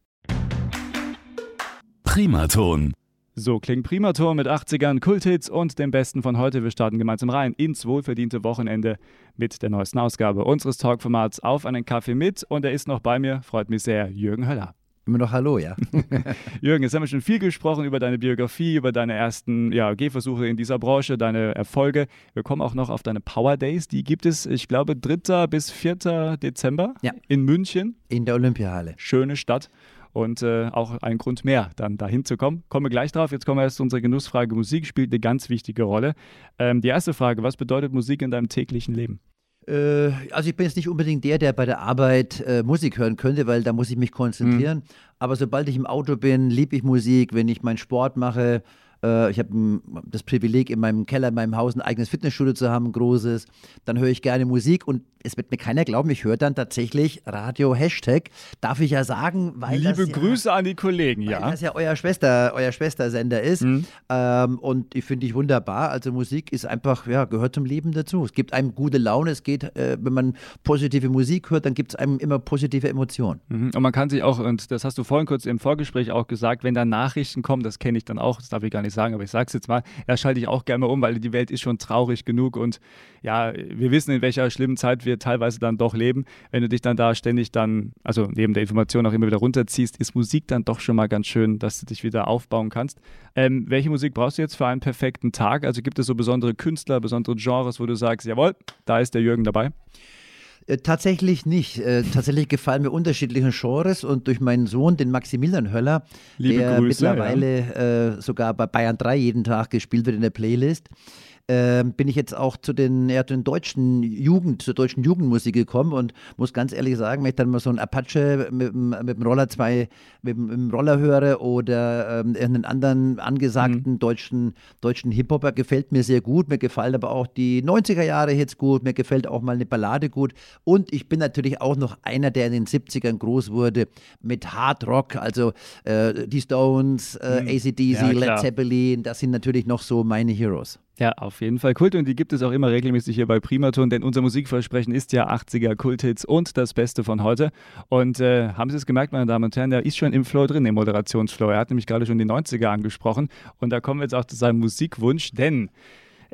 Primaton. So klingt Primaton mit 80ern, Kulthits und dem Besten von heute. Wir starten gemeinsam rein ins wohlverdiente Wochenende mit der neuesten Ausgabe unseres Talkformats Auf einen Kaffee mit. Und er ist noch bei mir, freut mich sehr, Jürgen Höller. Immer noch Hallo, ja. [LAUGHS] Jürgen, jetzt haben wir schon viel gesprochen über deine Biografie, über deine ersten ja, Gehversuche in dieser Branche, deine Erfolge. Wir kommen auch noch auf deine Power Days. Die gibt es, ich glaube, 3. bis 4. Dezember ja. in München. In der Olympiahalle. Schöne Stadt. Und äh, auch ein Grund mehr, dann dahin zu kommen. Kommen wir gleich drauf. Jetzt kommen wir erst zu unserer Genussfrage. Musik spielt eine ganz wichtige Rolle. Ähm, die erste Frage: Was bedeutet Musik in deinem täglichen Leben? Äh, also ich bin jetzt nicht unbedingt der, der bei der Arbeit äh, Musik hören könnte, weil da muss ich mich konzentrieren. Mhm. Aber sobald ich im Auto bin, liebe ich Musik. Wenn ich meinen Sport mache, äh, ich habe das Privileg, in meinem Keller, in meinem Haus ein eigenes Fitnessstudio zu haben, ein großes. Dann höre ich gerne Musik und es wird mir keiner glauben, ich höre dann tatsächlich Radio Hashtag. Darf ich ja sagen, weil Liebe das Grüße an die Kollegen, ja. Weil das ja euer Schwester, euer Schwestersender ist. Mhm. Ähm, und ich finde ich wunderbar. Also Musik ist einfach, ja, gehört zum Leben dazu. Es gibt einem gute Laune. Es geht, äh, wenn man positive Musik hört, dann gibt es einem immer positive Emotionen. Mhm. Und man kann sich auch, und das hast du vorhin kurz im Vorgespräch auch gesagt, wenn da Nachrichten kommen, das kenne ich dann auch, das darf ich gar nicht sagen, aber ich sage es jetzt mal, da schalte ich auch gerne mal um, weil die Welt ist schon traurig genug und ja, wir wissen, in welcher schlimmen Zeit wir teilweise dann doch leben. Wenn du dich dann da ständig dann, also neben der Information auch immer wieder runterziehst, ist Musik dann doch schon mal ganz schön, dass du dich wieder aufbauen kannst. Ähm, welche Musik brauchst du jetzt für einen perfekten Tag? Also gibt es so besondere Künstler, besondere Genres, wo du sagst, jawohl, da ist der Jürgen dabei? Äh, tatsächlich nicht. Äh, tatsächlich gefallen mir unterschiedliche Genres und durch meinen Sohn, den Maximilian Höller, Liebe der Grüße, mittlerweile ja. äh, sogar bei Bayern 3 jeden Tag gespielt wird in der Playlist, äh, bin ich jetzt auch zu den, ja, zu den deutschen Jugend, zur deutschen Jugendmusik gekommen und muss ganz ehrlich sagen, wenn ich dann mal so ein Apache mit, mit dem Roller zwei, mit, mit dem Roller höre oder ähm, einen anderen angesagten mhm. deutschen, deutschen Hip-Hopper, gefällt mir sehr gut. Mir gefallen aber auch die 90er Jahre Hits gut, mir gefällt auch mal eine Ballade gut und ich bin natürlich auch noch einer, der in den 70ern groß wurde mit Hard Rock, also äh, die Stones, äh, mhm. ACDC, ja, Led Zeppelin, das sind natürlich noch so meine Heroes. Ja, auf jeden Fall Kult und die gibt es auch immer regelmäßig hier bei Primaton, denn unser Musikversprechen ist ja 80er Kulthits und das Beste von heute. Und äh, haben Sie es gemerkt, meine Damen und Herren, der ist schon im Flow drin, im Moderationsflow. Er hat nämlich gerade schon die 90er angesprochen und da kommen wir jetzt auch zu seinem Musikwunsch, denn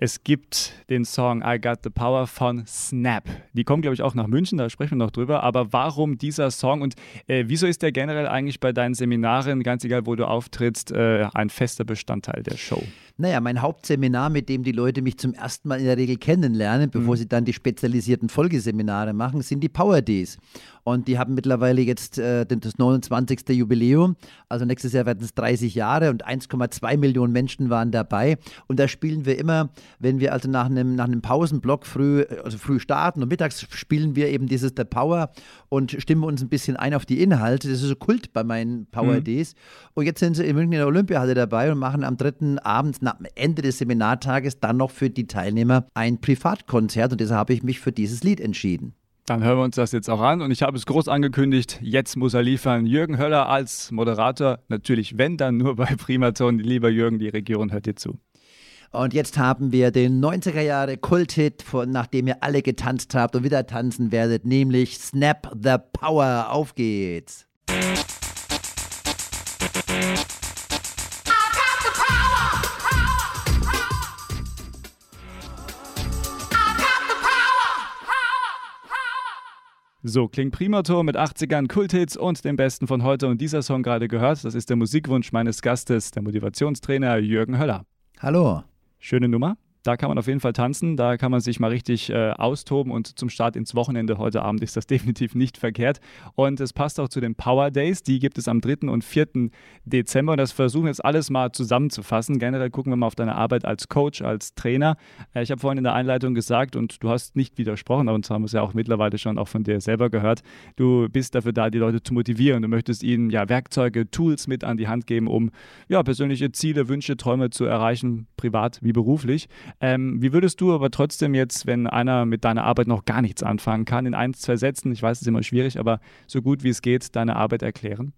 es gibt den Song I Got the Power von Snap. Die kommen, glaube ich, auch nach München, da sprechen wir noch drüber. Aber warum dieser Song und äh, wieso ist der generell eigentlich bei deinen Seminaren, ganz egal wo du auftrittst, äh, ein fester Bestandteil der Show? Naja, mein Hauptseminar, mit dem die Leute mich zum ersten Mal in der Regel kennenlernen, bevor mhm. sie dann die spezialisierten Folgeseminare machen, sind die Power Days. Und die haben mittlerweile jetzt äh, das 29. Jubiläum. Also nächstes Jahr werden es 30 Jahre und 1,2 Millionen Menschen waren dabei. Und da spielen wir immer, wenn wir also nach einem, nach einem Pausenblock früh, also früh starten und mittags spielen wir eben dieses The Power und stimmen uns ein bisschen ein auf die Inhalte. Das ist so Kult bei meinen Power mhm. Days. Und jetzt sind sie in München in der Olympiahalle dabei und machen am dritten Abend nach Ende des Seminartages dann noch für die Teilnehmer ein Privatkonzert und deshalb habe ich mich für dieses Lied entschieden. Dann hören wir uns das jetzt auch an und ich habe es groß angekündigt, jetzt muss er liefern. Jürgen Höller als Moderator, natürlich wenn dann nur bei Primaton. Lieber Jürgen, die Region hört dir zu. Und jetzt haben wir den 90er Jahre Kulthit, von nachdem ihr alle getanzt habt und wieder tanzen werdet, nämlich Snap the Power. Auf geht's. So klingt Primator mit 80ern, Kulthits und dem Besten von heute. Und dieser Song gerade gehört, das ist der Musikwunsch meines Gastes, der Motivationstrainer Jürgen Höller. Hallo. Schöne Nummer. Da kann man auf jeden Fall tanzen, da kann man sich mal richtig äh, austoben und zum Start ins Wochenende heute Abend ist das [LAUGHS] definitiv nicht verkehrt. Und es passt auch zu den Power Days, die gibt es am 3. und 4. Dezember und das versuchen jetzt alles mal zusammenzufassen. Generell gucken wir mal auf deine Arbeit als Coach, als Trainer. Äh, ich habe vorhin in der Einleitung gesagt und du hast nicht widersprochen, aber uns haben wir es ja auch mittlerweile schon auch von dir selber gehört. Du bist dafür da, die Leute zu motivieren. Du möchtest ihnen ja Werkzeuge, Tools mit an die Hand geben, um ja persönliche Ziele, Wünsche, Träume zu erreichen, privat wie beruflich. Ähm, wie würdest du aber trotzdem jetzt, wenn einer mit deiner Arbeit noch gar nichts anfangen kann, in ein, zwei Sätzen, ich weiß, es ist immer schwierig, aber so gut wie es geht, deine Arbeit erklären?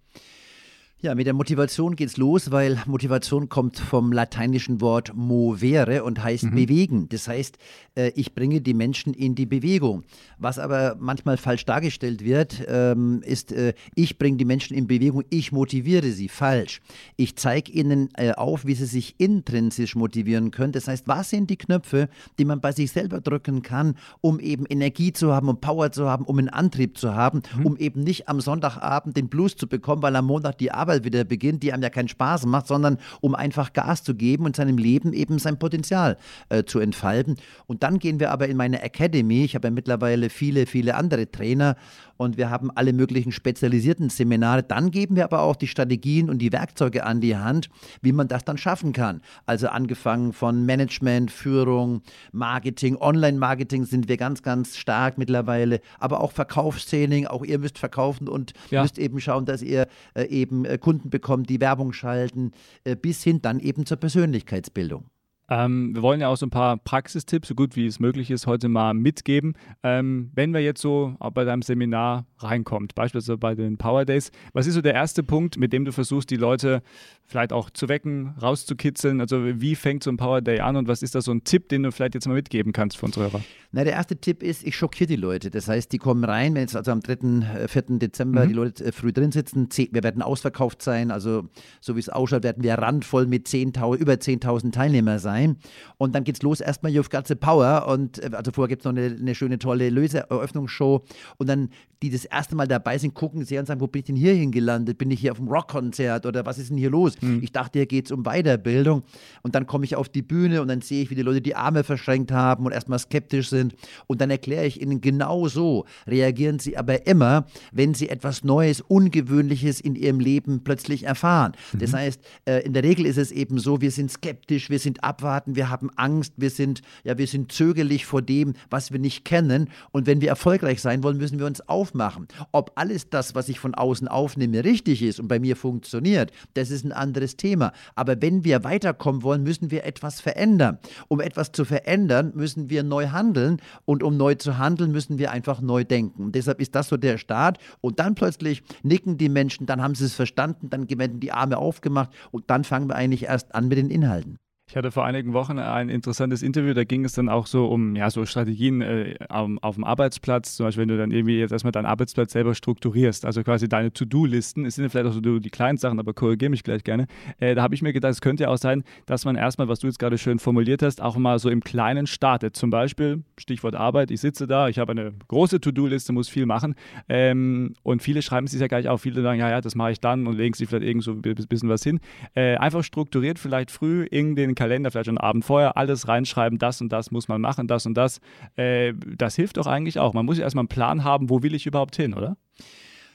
Ja, mit der Motivation geht's los, weil Motivation kommt vom lateinischen Wort movere und heißt mhm. bewegen. Das heißt, äh, ich bringe die Menschen in die Bewegung. Was aber manchmal falsch dargestellt wird, ähm, ist, äh, ich bringe die Menschen in Bewegung, ich motiviere sie. Falsch. Ich zeige ihnen äh, auf, wie sie sich intrinsisch motivieren können. Das heißt, was sind die Knöpfe, die man bei sich selber drücken kann, um eben Energie zu haben, um Power zu haben, um einen Antrieb zu haben, mhm. um eben nicht am Sonntagabend den Blues zu bekommen, weil am Montag die Arbeit Arbeit wieder beginnt, die einem ja keinen Spaß macht, sondern um einfach Gas zu geben und seinem Leben eben sein Potenzial äh, zu entfalten. Und dann gehen wir aber in meine Academy. Ich habe ja mittlerweile viele, viele andere Trainer und wir haben alle möglichen spezialisierten Seminare. Dann geben wir aber auch die Strategien und die Werkzeuge an die Hand, wie man das dann schaffen kann. Also angefangen von Management, Führung, Marketing, Online-Marketing sind wir ganz, ganz stark mittlerweile, aber auch Verkaufstraining. Auch ihr müsst verkaufen und ja. müsst eben schauen, dass ihr äh, eben äh, Kunden bekommt, die Werbung schalten, äh, bis hin dann eben zur Persönlichkeitsbildung. Ähm, wir wollen ja auch so ein paar Praxistipps, so gut wie es möglich ist, heute mal mitgeben. Ähm, wenn wir jetzt so bei deinem Seminar reinkommt, beispielsweise bei den Power Days, was ist so der erste Punkt, mit dem du versuchst, die Leute vielleicht auch zu wecken, rauszukitzeln? Also wie fängt so ein Power Day an und was ist da so ein Tipp, den du vielleicht jetzt mal mitgeben kannst für unsere Hörer? Na, der erste Tipp ist, ich schockiere die Leute. Das heißt, die kommen rein, wenn jetzt also am 3., 4. Äh, Dezember mhm. die Leute äh, früh drin sitzen, wir werden ausverkauft sein, also so wie es ausschaut, werden wir randvoll mit 10 über 10.000 Teilnehmer sein sein. Und dann geht's los erstmal You've Got the Power. Und äh, also vorher gibt es noch eine, eine, schöne, tolle Löseeröffnungsshow. Und dann, die das erste Mal dabei sind, gucken sie und sagen, wo bin ich denn hier hingelandet? Bin ich hier auf dem Rockkonzert oder was ist denn hier los? Mhm. Ich dachte, hier geht es um Weiterbildung. Und dann komme ich auf die Bühne und dann sehe ich, wie die Leute die Arme verschränkt haben und erstmal skeptisch sind. Und dann erkläre ich ihnen genau so, reagieren sie aber immer, wenn sie etwas Neues, Ungewöhnliches in ihrem Leben plötzlich erfahren. Mhm. Das heißt, äh, in der Regel ist es eben so, wir sind skeptisch, wir sind abwartend abwarten, wir haben Angst, wir sind, ja, wir sind zögerlich vor dem, was wir nicht kennen. Und wenn wir erfolgreich sein wollen, müssen wir uns aufmachen. Ob alles das, was ich von außen aufnehme, richtig ist und bei mir funktioniert, das ist ein anderes Thema. Aber wenn wir weiterkommen wollen, müssen wir etwas verändern. Um etwas zu verändern, müssen wir neu handeln. Und um neu zu handeln, müssen wir einfach neu denken. Und deshalb ist das so der Start. Und dann plötzlich nicken die Menschen, dann haben sie es verstanden, dann werden die Arme aufgemacht und dann fangen wir eigentlich erst an mit den Inhalten. Ich hatte vor einigen Wochen ein interessantes Interview, da ging es dann auch so um ja, so Strategien äh, auf, auf, dem Arbeitsplatz, zum Beispiel wenn du dann irgendwie jetzt erstmal deinen Arbeitsplatz selber strukturierst, also quasi deine To-Do-Listen, es sind vielleicht auch so die kleinen Sachen, aber korrigiere mich gleich gerne. Äh, da habe ich mir gedacht, es könnte ja auch sein, dass man erstmal, was du jetzt gerade schön formuliert hast, auch mal so im Kleinen startet. Zum Beispiel, Stichwort Arbeit, ich sitze da, ich habe eine große To-Do-Liste, muss viel machen ähm, und viele schreiben sich ja gleich auf, viele sagen, ja, ja, das mache ich dann und legen sich vielleicht irgend so ein bisschen was hin. Äh, einfach strukturiert vielleicht früh in den Kalender, vielleicht schon Abend vorher, alles reinschreiben, das und das muss man machen, das und das. Äh, das hilft doch eigentlich auch. Man muss ja erstmal einen Plan haben, wo will ich überhaupt hin, oder?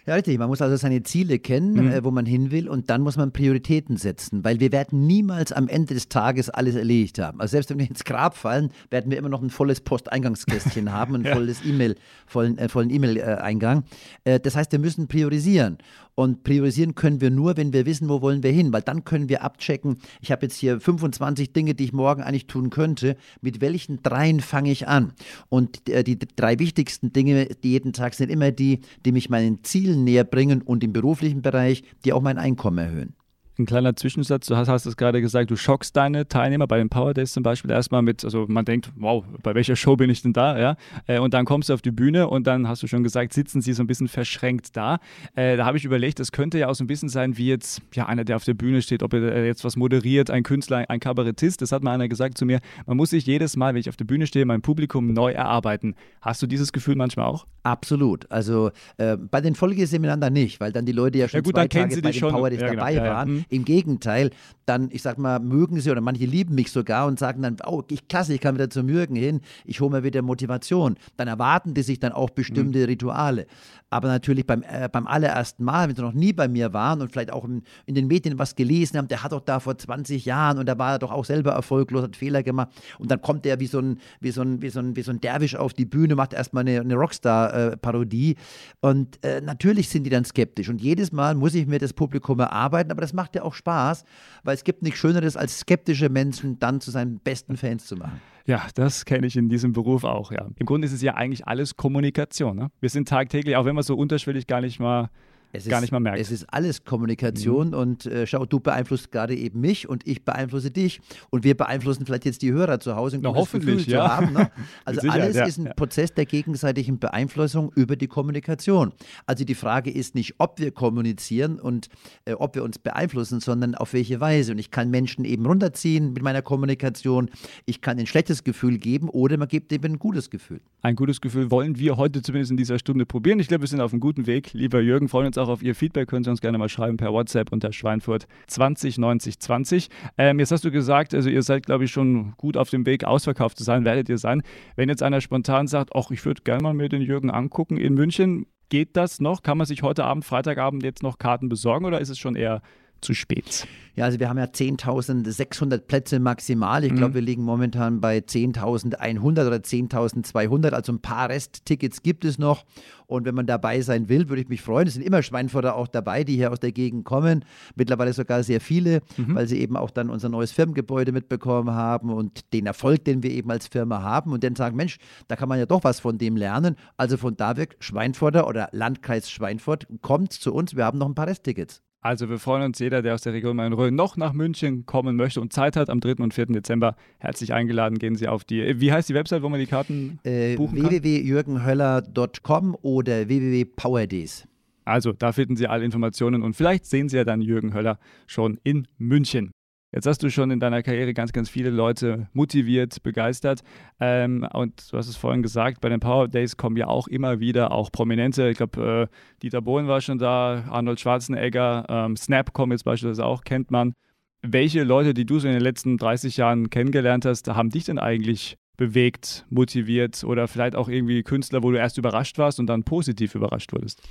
Ja, richtig. Man muss also seine Ziele kennen, mhm. äh, wo man hin will und dann muss man Prioritäten setzen, weil wir werden niemals am Ende des Tages alles erledigt haben. Also selbst wenn wir ins Grab fallen, werden wir immer noch ein volles Posteingangskästchen [LAUGHS] haben, ein ja. volles E-Mail, vollen, äh, vollen E-Mail-Eingang. Äh, das heißt, wir müssen priorisieren und priorisieren können wir nur, wenn wir wissen, wo wollen wir hin, weil dann können wir abchecken, ich habe jetzt hier 25 Dinge, die ich morgen eigentlich tun könnte, mit welchen dreien fange ich an? Und äh, die drei wichtigsten Dinge, die jeden Tag sind immer die, die mich meinen Zielen näher bringen und im beruflichen Bereich, die auch mein Einkommen erhöhen ein kleiner Zwischensatz. Du hast, hast es gerade gesagt, du schockst deine Teilnehmer bei den Power Days zum Beispiel erstmal mit, also man denkt, wow, bei welcher Show bin ich denn da? Ja? Äh, und dann kommst du auf die Bühne und dann hast du schon gesagt, sitzen sie so ein bisschen verschränkt da. Äh, da habe ich überlegt, das könnte ja auch so ein bisschen sein, wie jetzt ja einer, der auf der Bühne steht, ob er jetzt was moderiert, ein Künstler, ein Kabarettist. Das hat mal einer gesagt zu mir. Man muss sich jedes Mal, wenn ich auf der Bühne stehe, mein Publikum neu erarbeiten. Hast du dieses Gefühl manchmal auch? Absolut. Also äh, bei den Folgeseminaren dann nicht, weil dann die Leute ja schon ja, gut, zwei Tage bei den schon. Power Days ja, genau. dabei ja, waren. Im Gegenteil, dann, ich sag mal, mögen sie oder manche lieben mich sogar und sagen dann, oh, ich, klasse, ich kann wieder zum Jürgen hin, ich hole mir wieder Motivation. Dann erwarten die sich dann auch bestimmte mhm. Rituale. Aber natürlich beim, äh, beim allerersten Mal, wenn sie noch nie bei mir waren und vielleicht auch in, in, den Medien was gelesen haben, der hat doch da vor 20 Jahren und da war er doch auch selber erfolglos, hat Fehler gemacht. Und dann kommt der wie so ein, wie so ein, wie so ein, wie so ein Derwisch auf die Bühne, macht erstmal eine, eine Rockstar-Parodie. und äh, natürlich sind die dann skeptisch. Und jedes Mal muss ich mir das Publikum erarbeiten, aber das macht ja auch Spaß, weil es gibt nichts Schöneres, als skeptische Menschen dann zu seinen besten Fans zu machen. Ja, das kenne ich in diesem Beruf auch, ja. Im Grunde ist es ja eigentlich alles Kommunikation. Ne? Wir sind tagtäglich, auch wenn wir so unterschwellig gar nicht mal es gar ist, nicht mal merkt. Es ist alles Kommunikation mhm. und äh, schau, du beeinflusst gerade eben mich und ich beeinflusse dich und wir beeinflussen vielleicht jetzt die Hörer zu Hause, ein Na, hoffentlich, Gefühl ja. zu haben. Ne? [LAUGHS] Also alles ja, ist ein ja. Prozess der gegenseitigen Beeinflussung über die Kommunikation. Also die Frage ist nicht, ob wir kommunizieren und äh, ob wir uns beeinflussen, sondern auf welche Weise. Und ich kann Menschen eben runterziehen mit meiner Kommunikation. Ich kann ein schlechtes Gefühl geben oder man gibt eben ein gutes Gefühl. Ein gutes Gefühl wollen wir heute zumindest in dieser Stunde probieren. Ich glaube, wir sind auf einem guten Weg. Lieber Jürgen, freuen uns auch auf Ihr Feedback. Können Sie uns gerne mal schreiben per WhatsApp unter Schweinfurt 209020. Ähm, jetzt hast du gesagt, also ihr seid, glaube ich, schon gut auf dem Weg, ausverkauft zu sein, werdet ihr sein. Wenn jetzt einer spontan sagt, ach, ich würde gerne mal mir den Jürgen angucken in München, geht das noch? Kann man sich heute Abend, Freitagabend jetzt noch Karten besorgen oder ist es schon eher zu spät? Ja, also wir haben ja 10.600 Plätze maximal. Ich glaube, mhm. wir liegen momentan bei 10.100 oder 10.200. Also ein paar Resttickets gibt es noch. Und wenn man dabei sein will, würde ich mich freuen. Es sind immer Schweinfurter auch dabei, die hier aus der Gegend kommen. Mittlerweile sogar sehr viele, mhm. weil sie eben auch dann unser neues Firmengebäude mitbekommen haben und den Erfolg, den wir eben als Firma haben. Und dann sagen, Mensch, da kann man ja doch was von dem lernen. Also von da weg, Schweinfurter oder Landkreis Schweinfurt, kommt zu uns. Wir haben noch ein paar Resttickets. Also wir freuen uns, jeder, der aus der Region Main-Rhön noch nach München kommen möchte und Zeit hat am 3. und 4. Dezember, herzlich eingeladen. Gehen Sie auf die, wie heißt die Website, wo man die Karten äh, buchen kann? www.jürgenhöller.com oder www.powerdays. Also da finden Sie alle Informationen und vielleicht sehen Sie ja dann Jürgen Höller schon in München. Jetzt hast du schon in deiner Karriere ganz, ganz viele Leute motiviert, begeistert. Ähm, und du hast es vorhin gesagt, bei den Power Days kommen ja auch immer wieder auch Prominente. Ich glaube, äh, Dieter Bohlen war schon da, Arnold Schwarzenegger, ähm, Snap kommt jetzt beispielsweise auch, kennt man. Welche Leute, die du so in den letzten 30 Jahren kennengelernt hast, haben dich denn eigentlich bewegt, motiviert oder vielleicht auch irgendwie Künstler, wo du erst überrascht warst und dann positiv überrascht wurdest?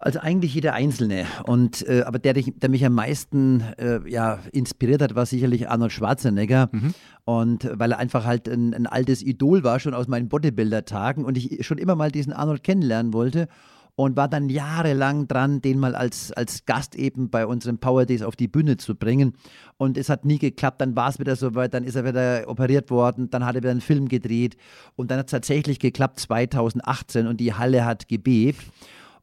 Also eigentlich jeder Einzelne. Und, äh, aber der, der mich am meisten äh, ja, inspiriert hat, war sicherlich Arnold Schwarzenegger. Mhm. Und weil er einfach halt ein, ein altes Idol war, schon aus meinen Bodybuilder-Tagen und ich schon immer mal diesen Arnold kennenlernen wollte und war dann jahrelang dran, den mal als, als Gast eben bei unseren Power Days auf die Bühne zu bringen. Und es hat nie geklappt, dann war es wieder soweit, dann ist er wieder operiert worden, dann hat er wieder einen Film gedreht und dann hat es tatsächlich geklappt 2018 und die Halle hat gebebt.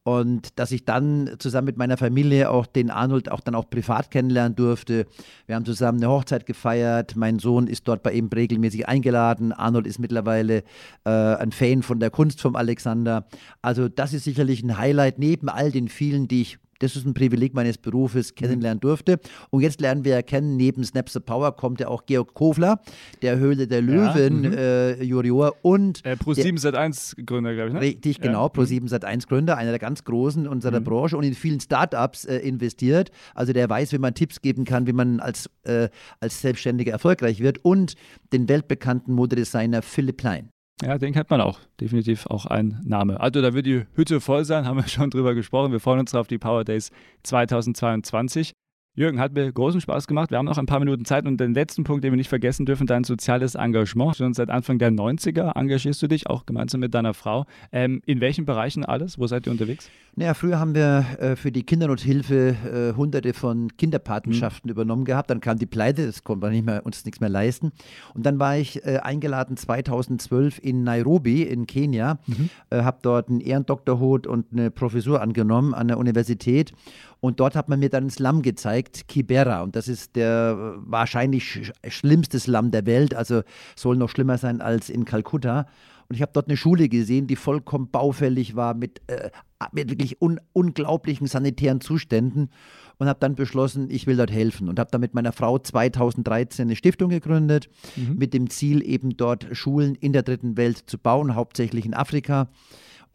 Und dass ich dann zusammen mit meiner Familie auch den Arnold auch dann auch privat kennenlernen durfte. Wir haben zusammen eine Hochzeit gefeiert. Mein Sohn ist dort bei ihm regelmäßig eingeladen. Arnold ist mittlerweile äh, ein Fan von der Kunst vom Alexander. Also das ist sicherlich ein Highlight neben all den vielen, die ich das ist ein Privileg meines Berufes, kennenlernen durfte. Und jetzt lernen wir ja kennen, neben Snaps the Power kommt ja auch Georg Kofler, der Höhle der Löwen ja, mhm. äh, Jurior und äh, Pro7 Sat1 Gründer, glaube ich. Ne? Richtig, genau, ja. Pro7 mhm. Sat1 Gründer, einer der ganz großen unserer mhm. Branche und in vielen Startups äh, investiert. Also der weiß, wie man Tipps geben kann, wie man als, äh, als Selbstständiger erfolgreich wird und den weltbekannten Modedesigner Philipp Klein. Ja, den kennt man auch. Definitiv auch ein Name. Also da wird die Hütte voll sein, [LAUGHS] haben wir schon drüber gesprochen. Wir freuen uns auf die Power Days 2022. Jürgen, hat mir großen Spaß gemacht. Wir haben noch ein paar Minuten Zeit und den letzten Punkt, den wir nicht vergessen dürfen, dein soziales Engagement. Schon seit Anfang der 90er engagierst du dich, auch gemeinsam mit deiner Frau. Ähm, in welchen Bereichen alles? Wo seid ihr unterwegs? Naja, früher haben wir äh, für die Kindernothilfe äh, hunderte von Kinderpatenschaften mhm. übernommen gehabt. Dann kam die Pleite, das konnten wir nicht mehr, uns nichts mehr leisten. Und dann war ich äh, eingeladen 2012 in Nairobi in Kenia, mhm. Äh, habe dort einen Ehrendoktorhut und eine Professur angenommen an der Universität und dort hat man mir dann ein Slum gezeigt, Kibera. Und das ist der wahrscheinlich sch schlimmste Slum der Welt. Also soll noch schlimmer sein als in Kalkutta. Und ich habe dort eine Schule gesehen, die vollkommen baufällig war, mit, äh, mit wirklich un unglaublichen sanitären Zuständen. Und habe dann beschlossen, ich will dort helfen. Und habe dann mit meiner Frau 2013 eine Stiftung gegründet, mhm. mit dem Ziel, eben dort Schulen in der dritten Welt zu bauen, hauptsächlich in Afrika.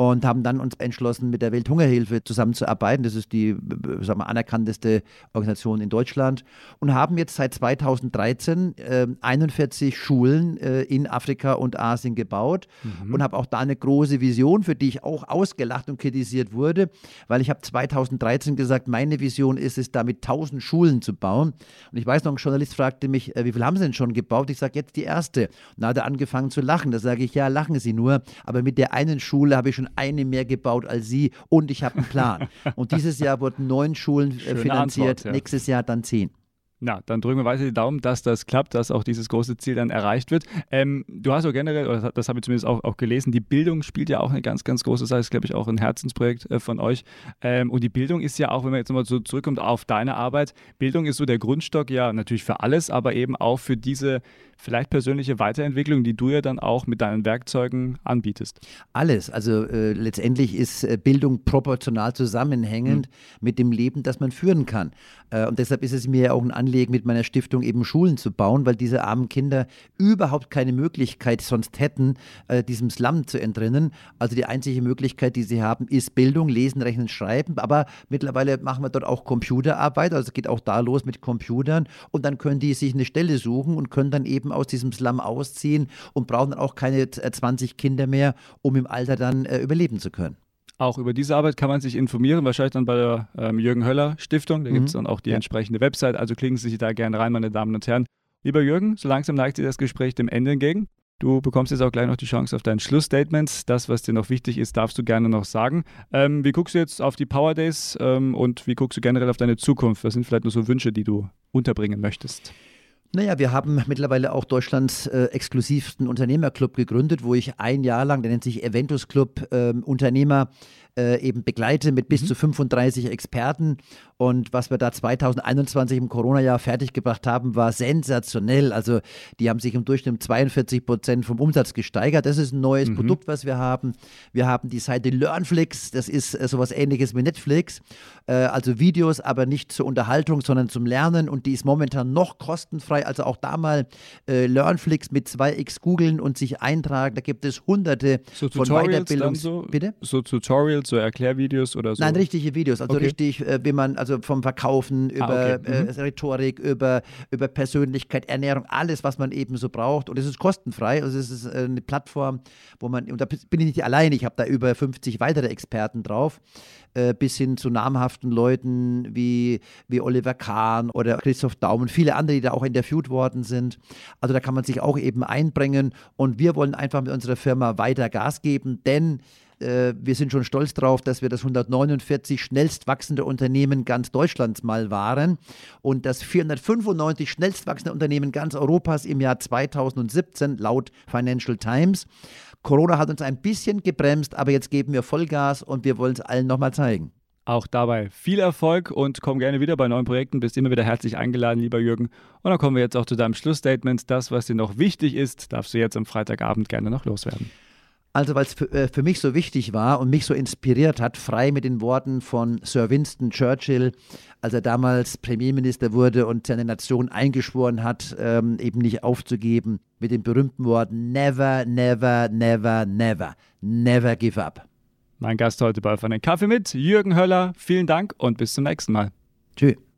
Und haben dann uns entschlossen, mit der Welthungerhilfe zusammenzuarbeiten. Das ist die sagen wir, anerkannteste Organisation in Deutschland und haben jetzt seit 2013 äh, 41 Schulen äh, in Afrika und Asien gebaut mhm. und habe auch da eine große Vision, für die ich auch ausgelacht und kritisiert wurde, weil ich habe 2013 gesagt, meine Vision ist es, damit 1000 Schulen zu bauen. Und ich weiß noch, ein Journalist fragte mich, äh, wie viel haben Sie denn schon gebaut? Ich sage, jetzt die erste. Und dann hat er angefangen zu lachen. Da sage ich, ja, lachen Sie nur, aber mit der einen Schule habe ich schon eine mehr gebaut als Sie und ich habe einen Plan. und dieses Jahr wurden neun Schulen äh, finanziert, Antwort, ja. nächstes Jahr dann zehn. Na, dann drücken wir weiter die Daumen, dass das klappt, dass auch dieses große Ziel dann erreicht wird. Ähm, du hast auch generell, oder das habe ich zumindest auch, auch gelesen, die Bildung spielt ja auch eine ganz, ganz große Sache, ist, glaube ich, auch ein Herzensprojekt äh, von euch. Ähm, und die Bildung ist ja auch, wenn man jetzt nochmal so zurückkommt auf deine Arbeit, Bildung ist so der Grundstock ja natürlich für alles, aber eben auch für diese vielleicht persönliche Weiterentwicklung, die du ja dann auch mit deinen Werkzeugen anbietest. Alles. Also äh, letztendlich ist äh, Bildung proportional zusammenhängend mhm. mit dem Leben, das man führen kann. Äh, und deshalb ist es mir auch ein Anliegen, mit meiner Stiftung eben Schulen zu bauen, weil diese armen Kinder überhaupt keine Möglichkeit sonst hätten, äh, diesem Slum zu entrinnen. Also die einzige Möglichkeit, die sie haben, ist Bildung, Lesen, Rechnen, Schreiben. Aber mittlerweile machen wir dort auch Computerarbeit. Also es geht auch da los mit Computern. Und dann können die sich eine Stelle suchen und können dann eben aus diesem Slum ausziehen und brauchen dann auch keine 20 äh, Kinder mehr, um im Alter dann überleben zu können. Auch über diese Arbeit kann man sich informieren, wahrscheinlich dann bei der ähm, Jürgen Höller Stiftung. Da mhm. gibt es dann auch die ja. entsprechende Website. Also klicken Sie sich da gerne rein, meine Damen und Herren. Lieber Jürgen, so langsam neigt sich das Gespräch dem Ende entgegen. Du bekommst jetzt auch gleich noch die Chance auf dein Schlussstatement. Das, was dir noch wichtig ist, darfst du gerne noch sagen. Ähm, wie guckst du jetzt auf die Power Days ähm, und wie guckst du generell auf deine Zukunft? Was sind vielleicht nur so Wünsche, die du unterbringen möchtest? Naja, wir haben mittlerweile auch Deutschlands äh, exklusivsten Unternehmerclub gegründet, wo ich ein Jahr lang, der nennt sich Eventus Club, äh, Unternehmer äh, eben begleite mit bis mhm. zu 35 Experten. Und was wir da 2021 im Corona-Jahr fertiggebracht haben, war sensationell. Also die haben sich im Durchschnitt um 42 Prozent vom Umsatz gesteigert. Das ist ein neues mhm. Produkt, was wir haben. Wir haben die Seite Learnflix, das ist äh, sowas ähnliches wie Netflix. Äh, also Videos, aber nicht zur Unterhaltung, sondern zum Lernen. Und die ist momentan noch kostenfrei. Also auch da mal äh, Learnflix mit 2x googeln und sich eintragen. Da gibt es hunderte so von Weiterbildungs... So, Bitte? So Tutorials, so Erklärvideos oder so? Nein, richtige Videos. Also okay. richtig, äh, wie man, also vom Verkaufen ah, über ah, okay. mhm. äh, Rhetorik, über, über Persönlichkeit, Ernährung, alles, was man eben so braucht. Und es ist kostenfrei. Also es ist äh, eine Plattform, wo man, und da bin ich nicht allein, ich habe da über 50 weitere Experten drauf, äh, bis hin zu namhaften Leuten wie, wie Oliver Kahn oder Christoph Daum und viele andere, die da auch interviewt worden sind. Also da kann man sich auch eben einbringen. Und wir wollen einfach mit unserer Firma weiter Gas geben, denn äh, wir sind schon stolz darauf, dass wir das 149 schnellst wachsende Unternehmen ganz Deutschlands mal waren und das 495 schnellst wachsende Unternehmen ganz Europas im Jahr 2017 laut Financial Times. Corona hat uns ein bisschen gebremst, aber jetzt geben wir Vollgas und wir wollen es allen nochmal zeigen. Auch dabei viel Erfolg und komm gerne wieder bei neuen Projekten. Bist immer wieder herzlich eingeladen, lieber Jürgen. Und dann kommen wir jetzt auch zu deinem Schlussstatement. Das, was dir noch wichtig ist, darfst du jetzt am Freitagabend gerne noch loswerden. Also, weil es für, äh, für, mich so wichtig war und mich so inspiriert hat, frei mit den Worten von Sir Winston Churchill, als er damals Premierminister wurde und seine Nation eingeschworen hat, ähm, eben nicht aufzugeben, mit den berühmten Worten Never, never, never, never, never give up. Mein Gast heute bei Von den Kaffee mit, Jürgen Höller. Vielen Dank und bis zum nächsten Mal. Tschüss.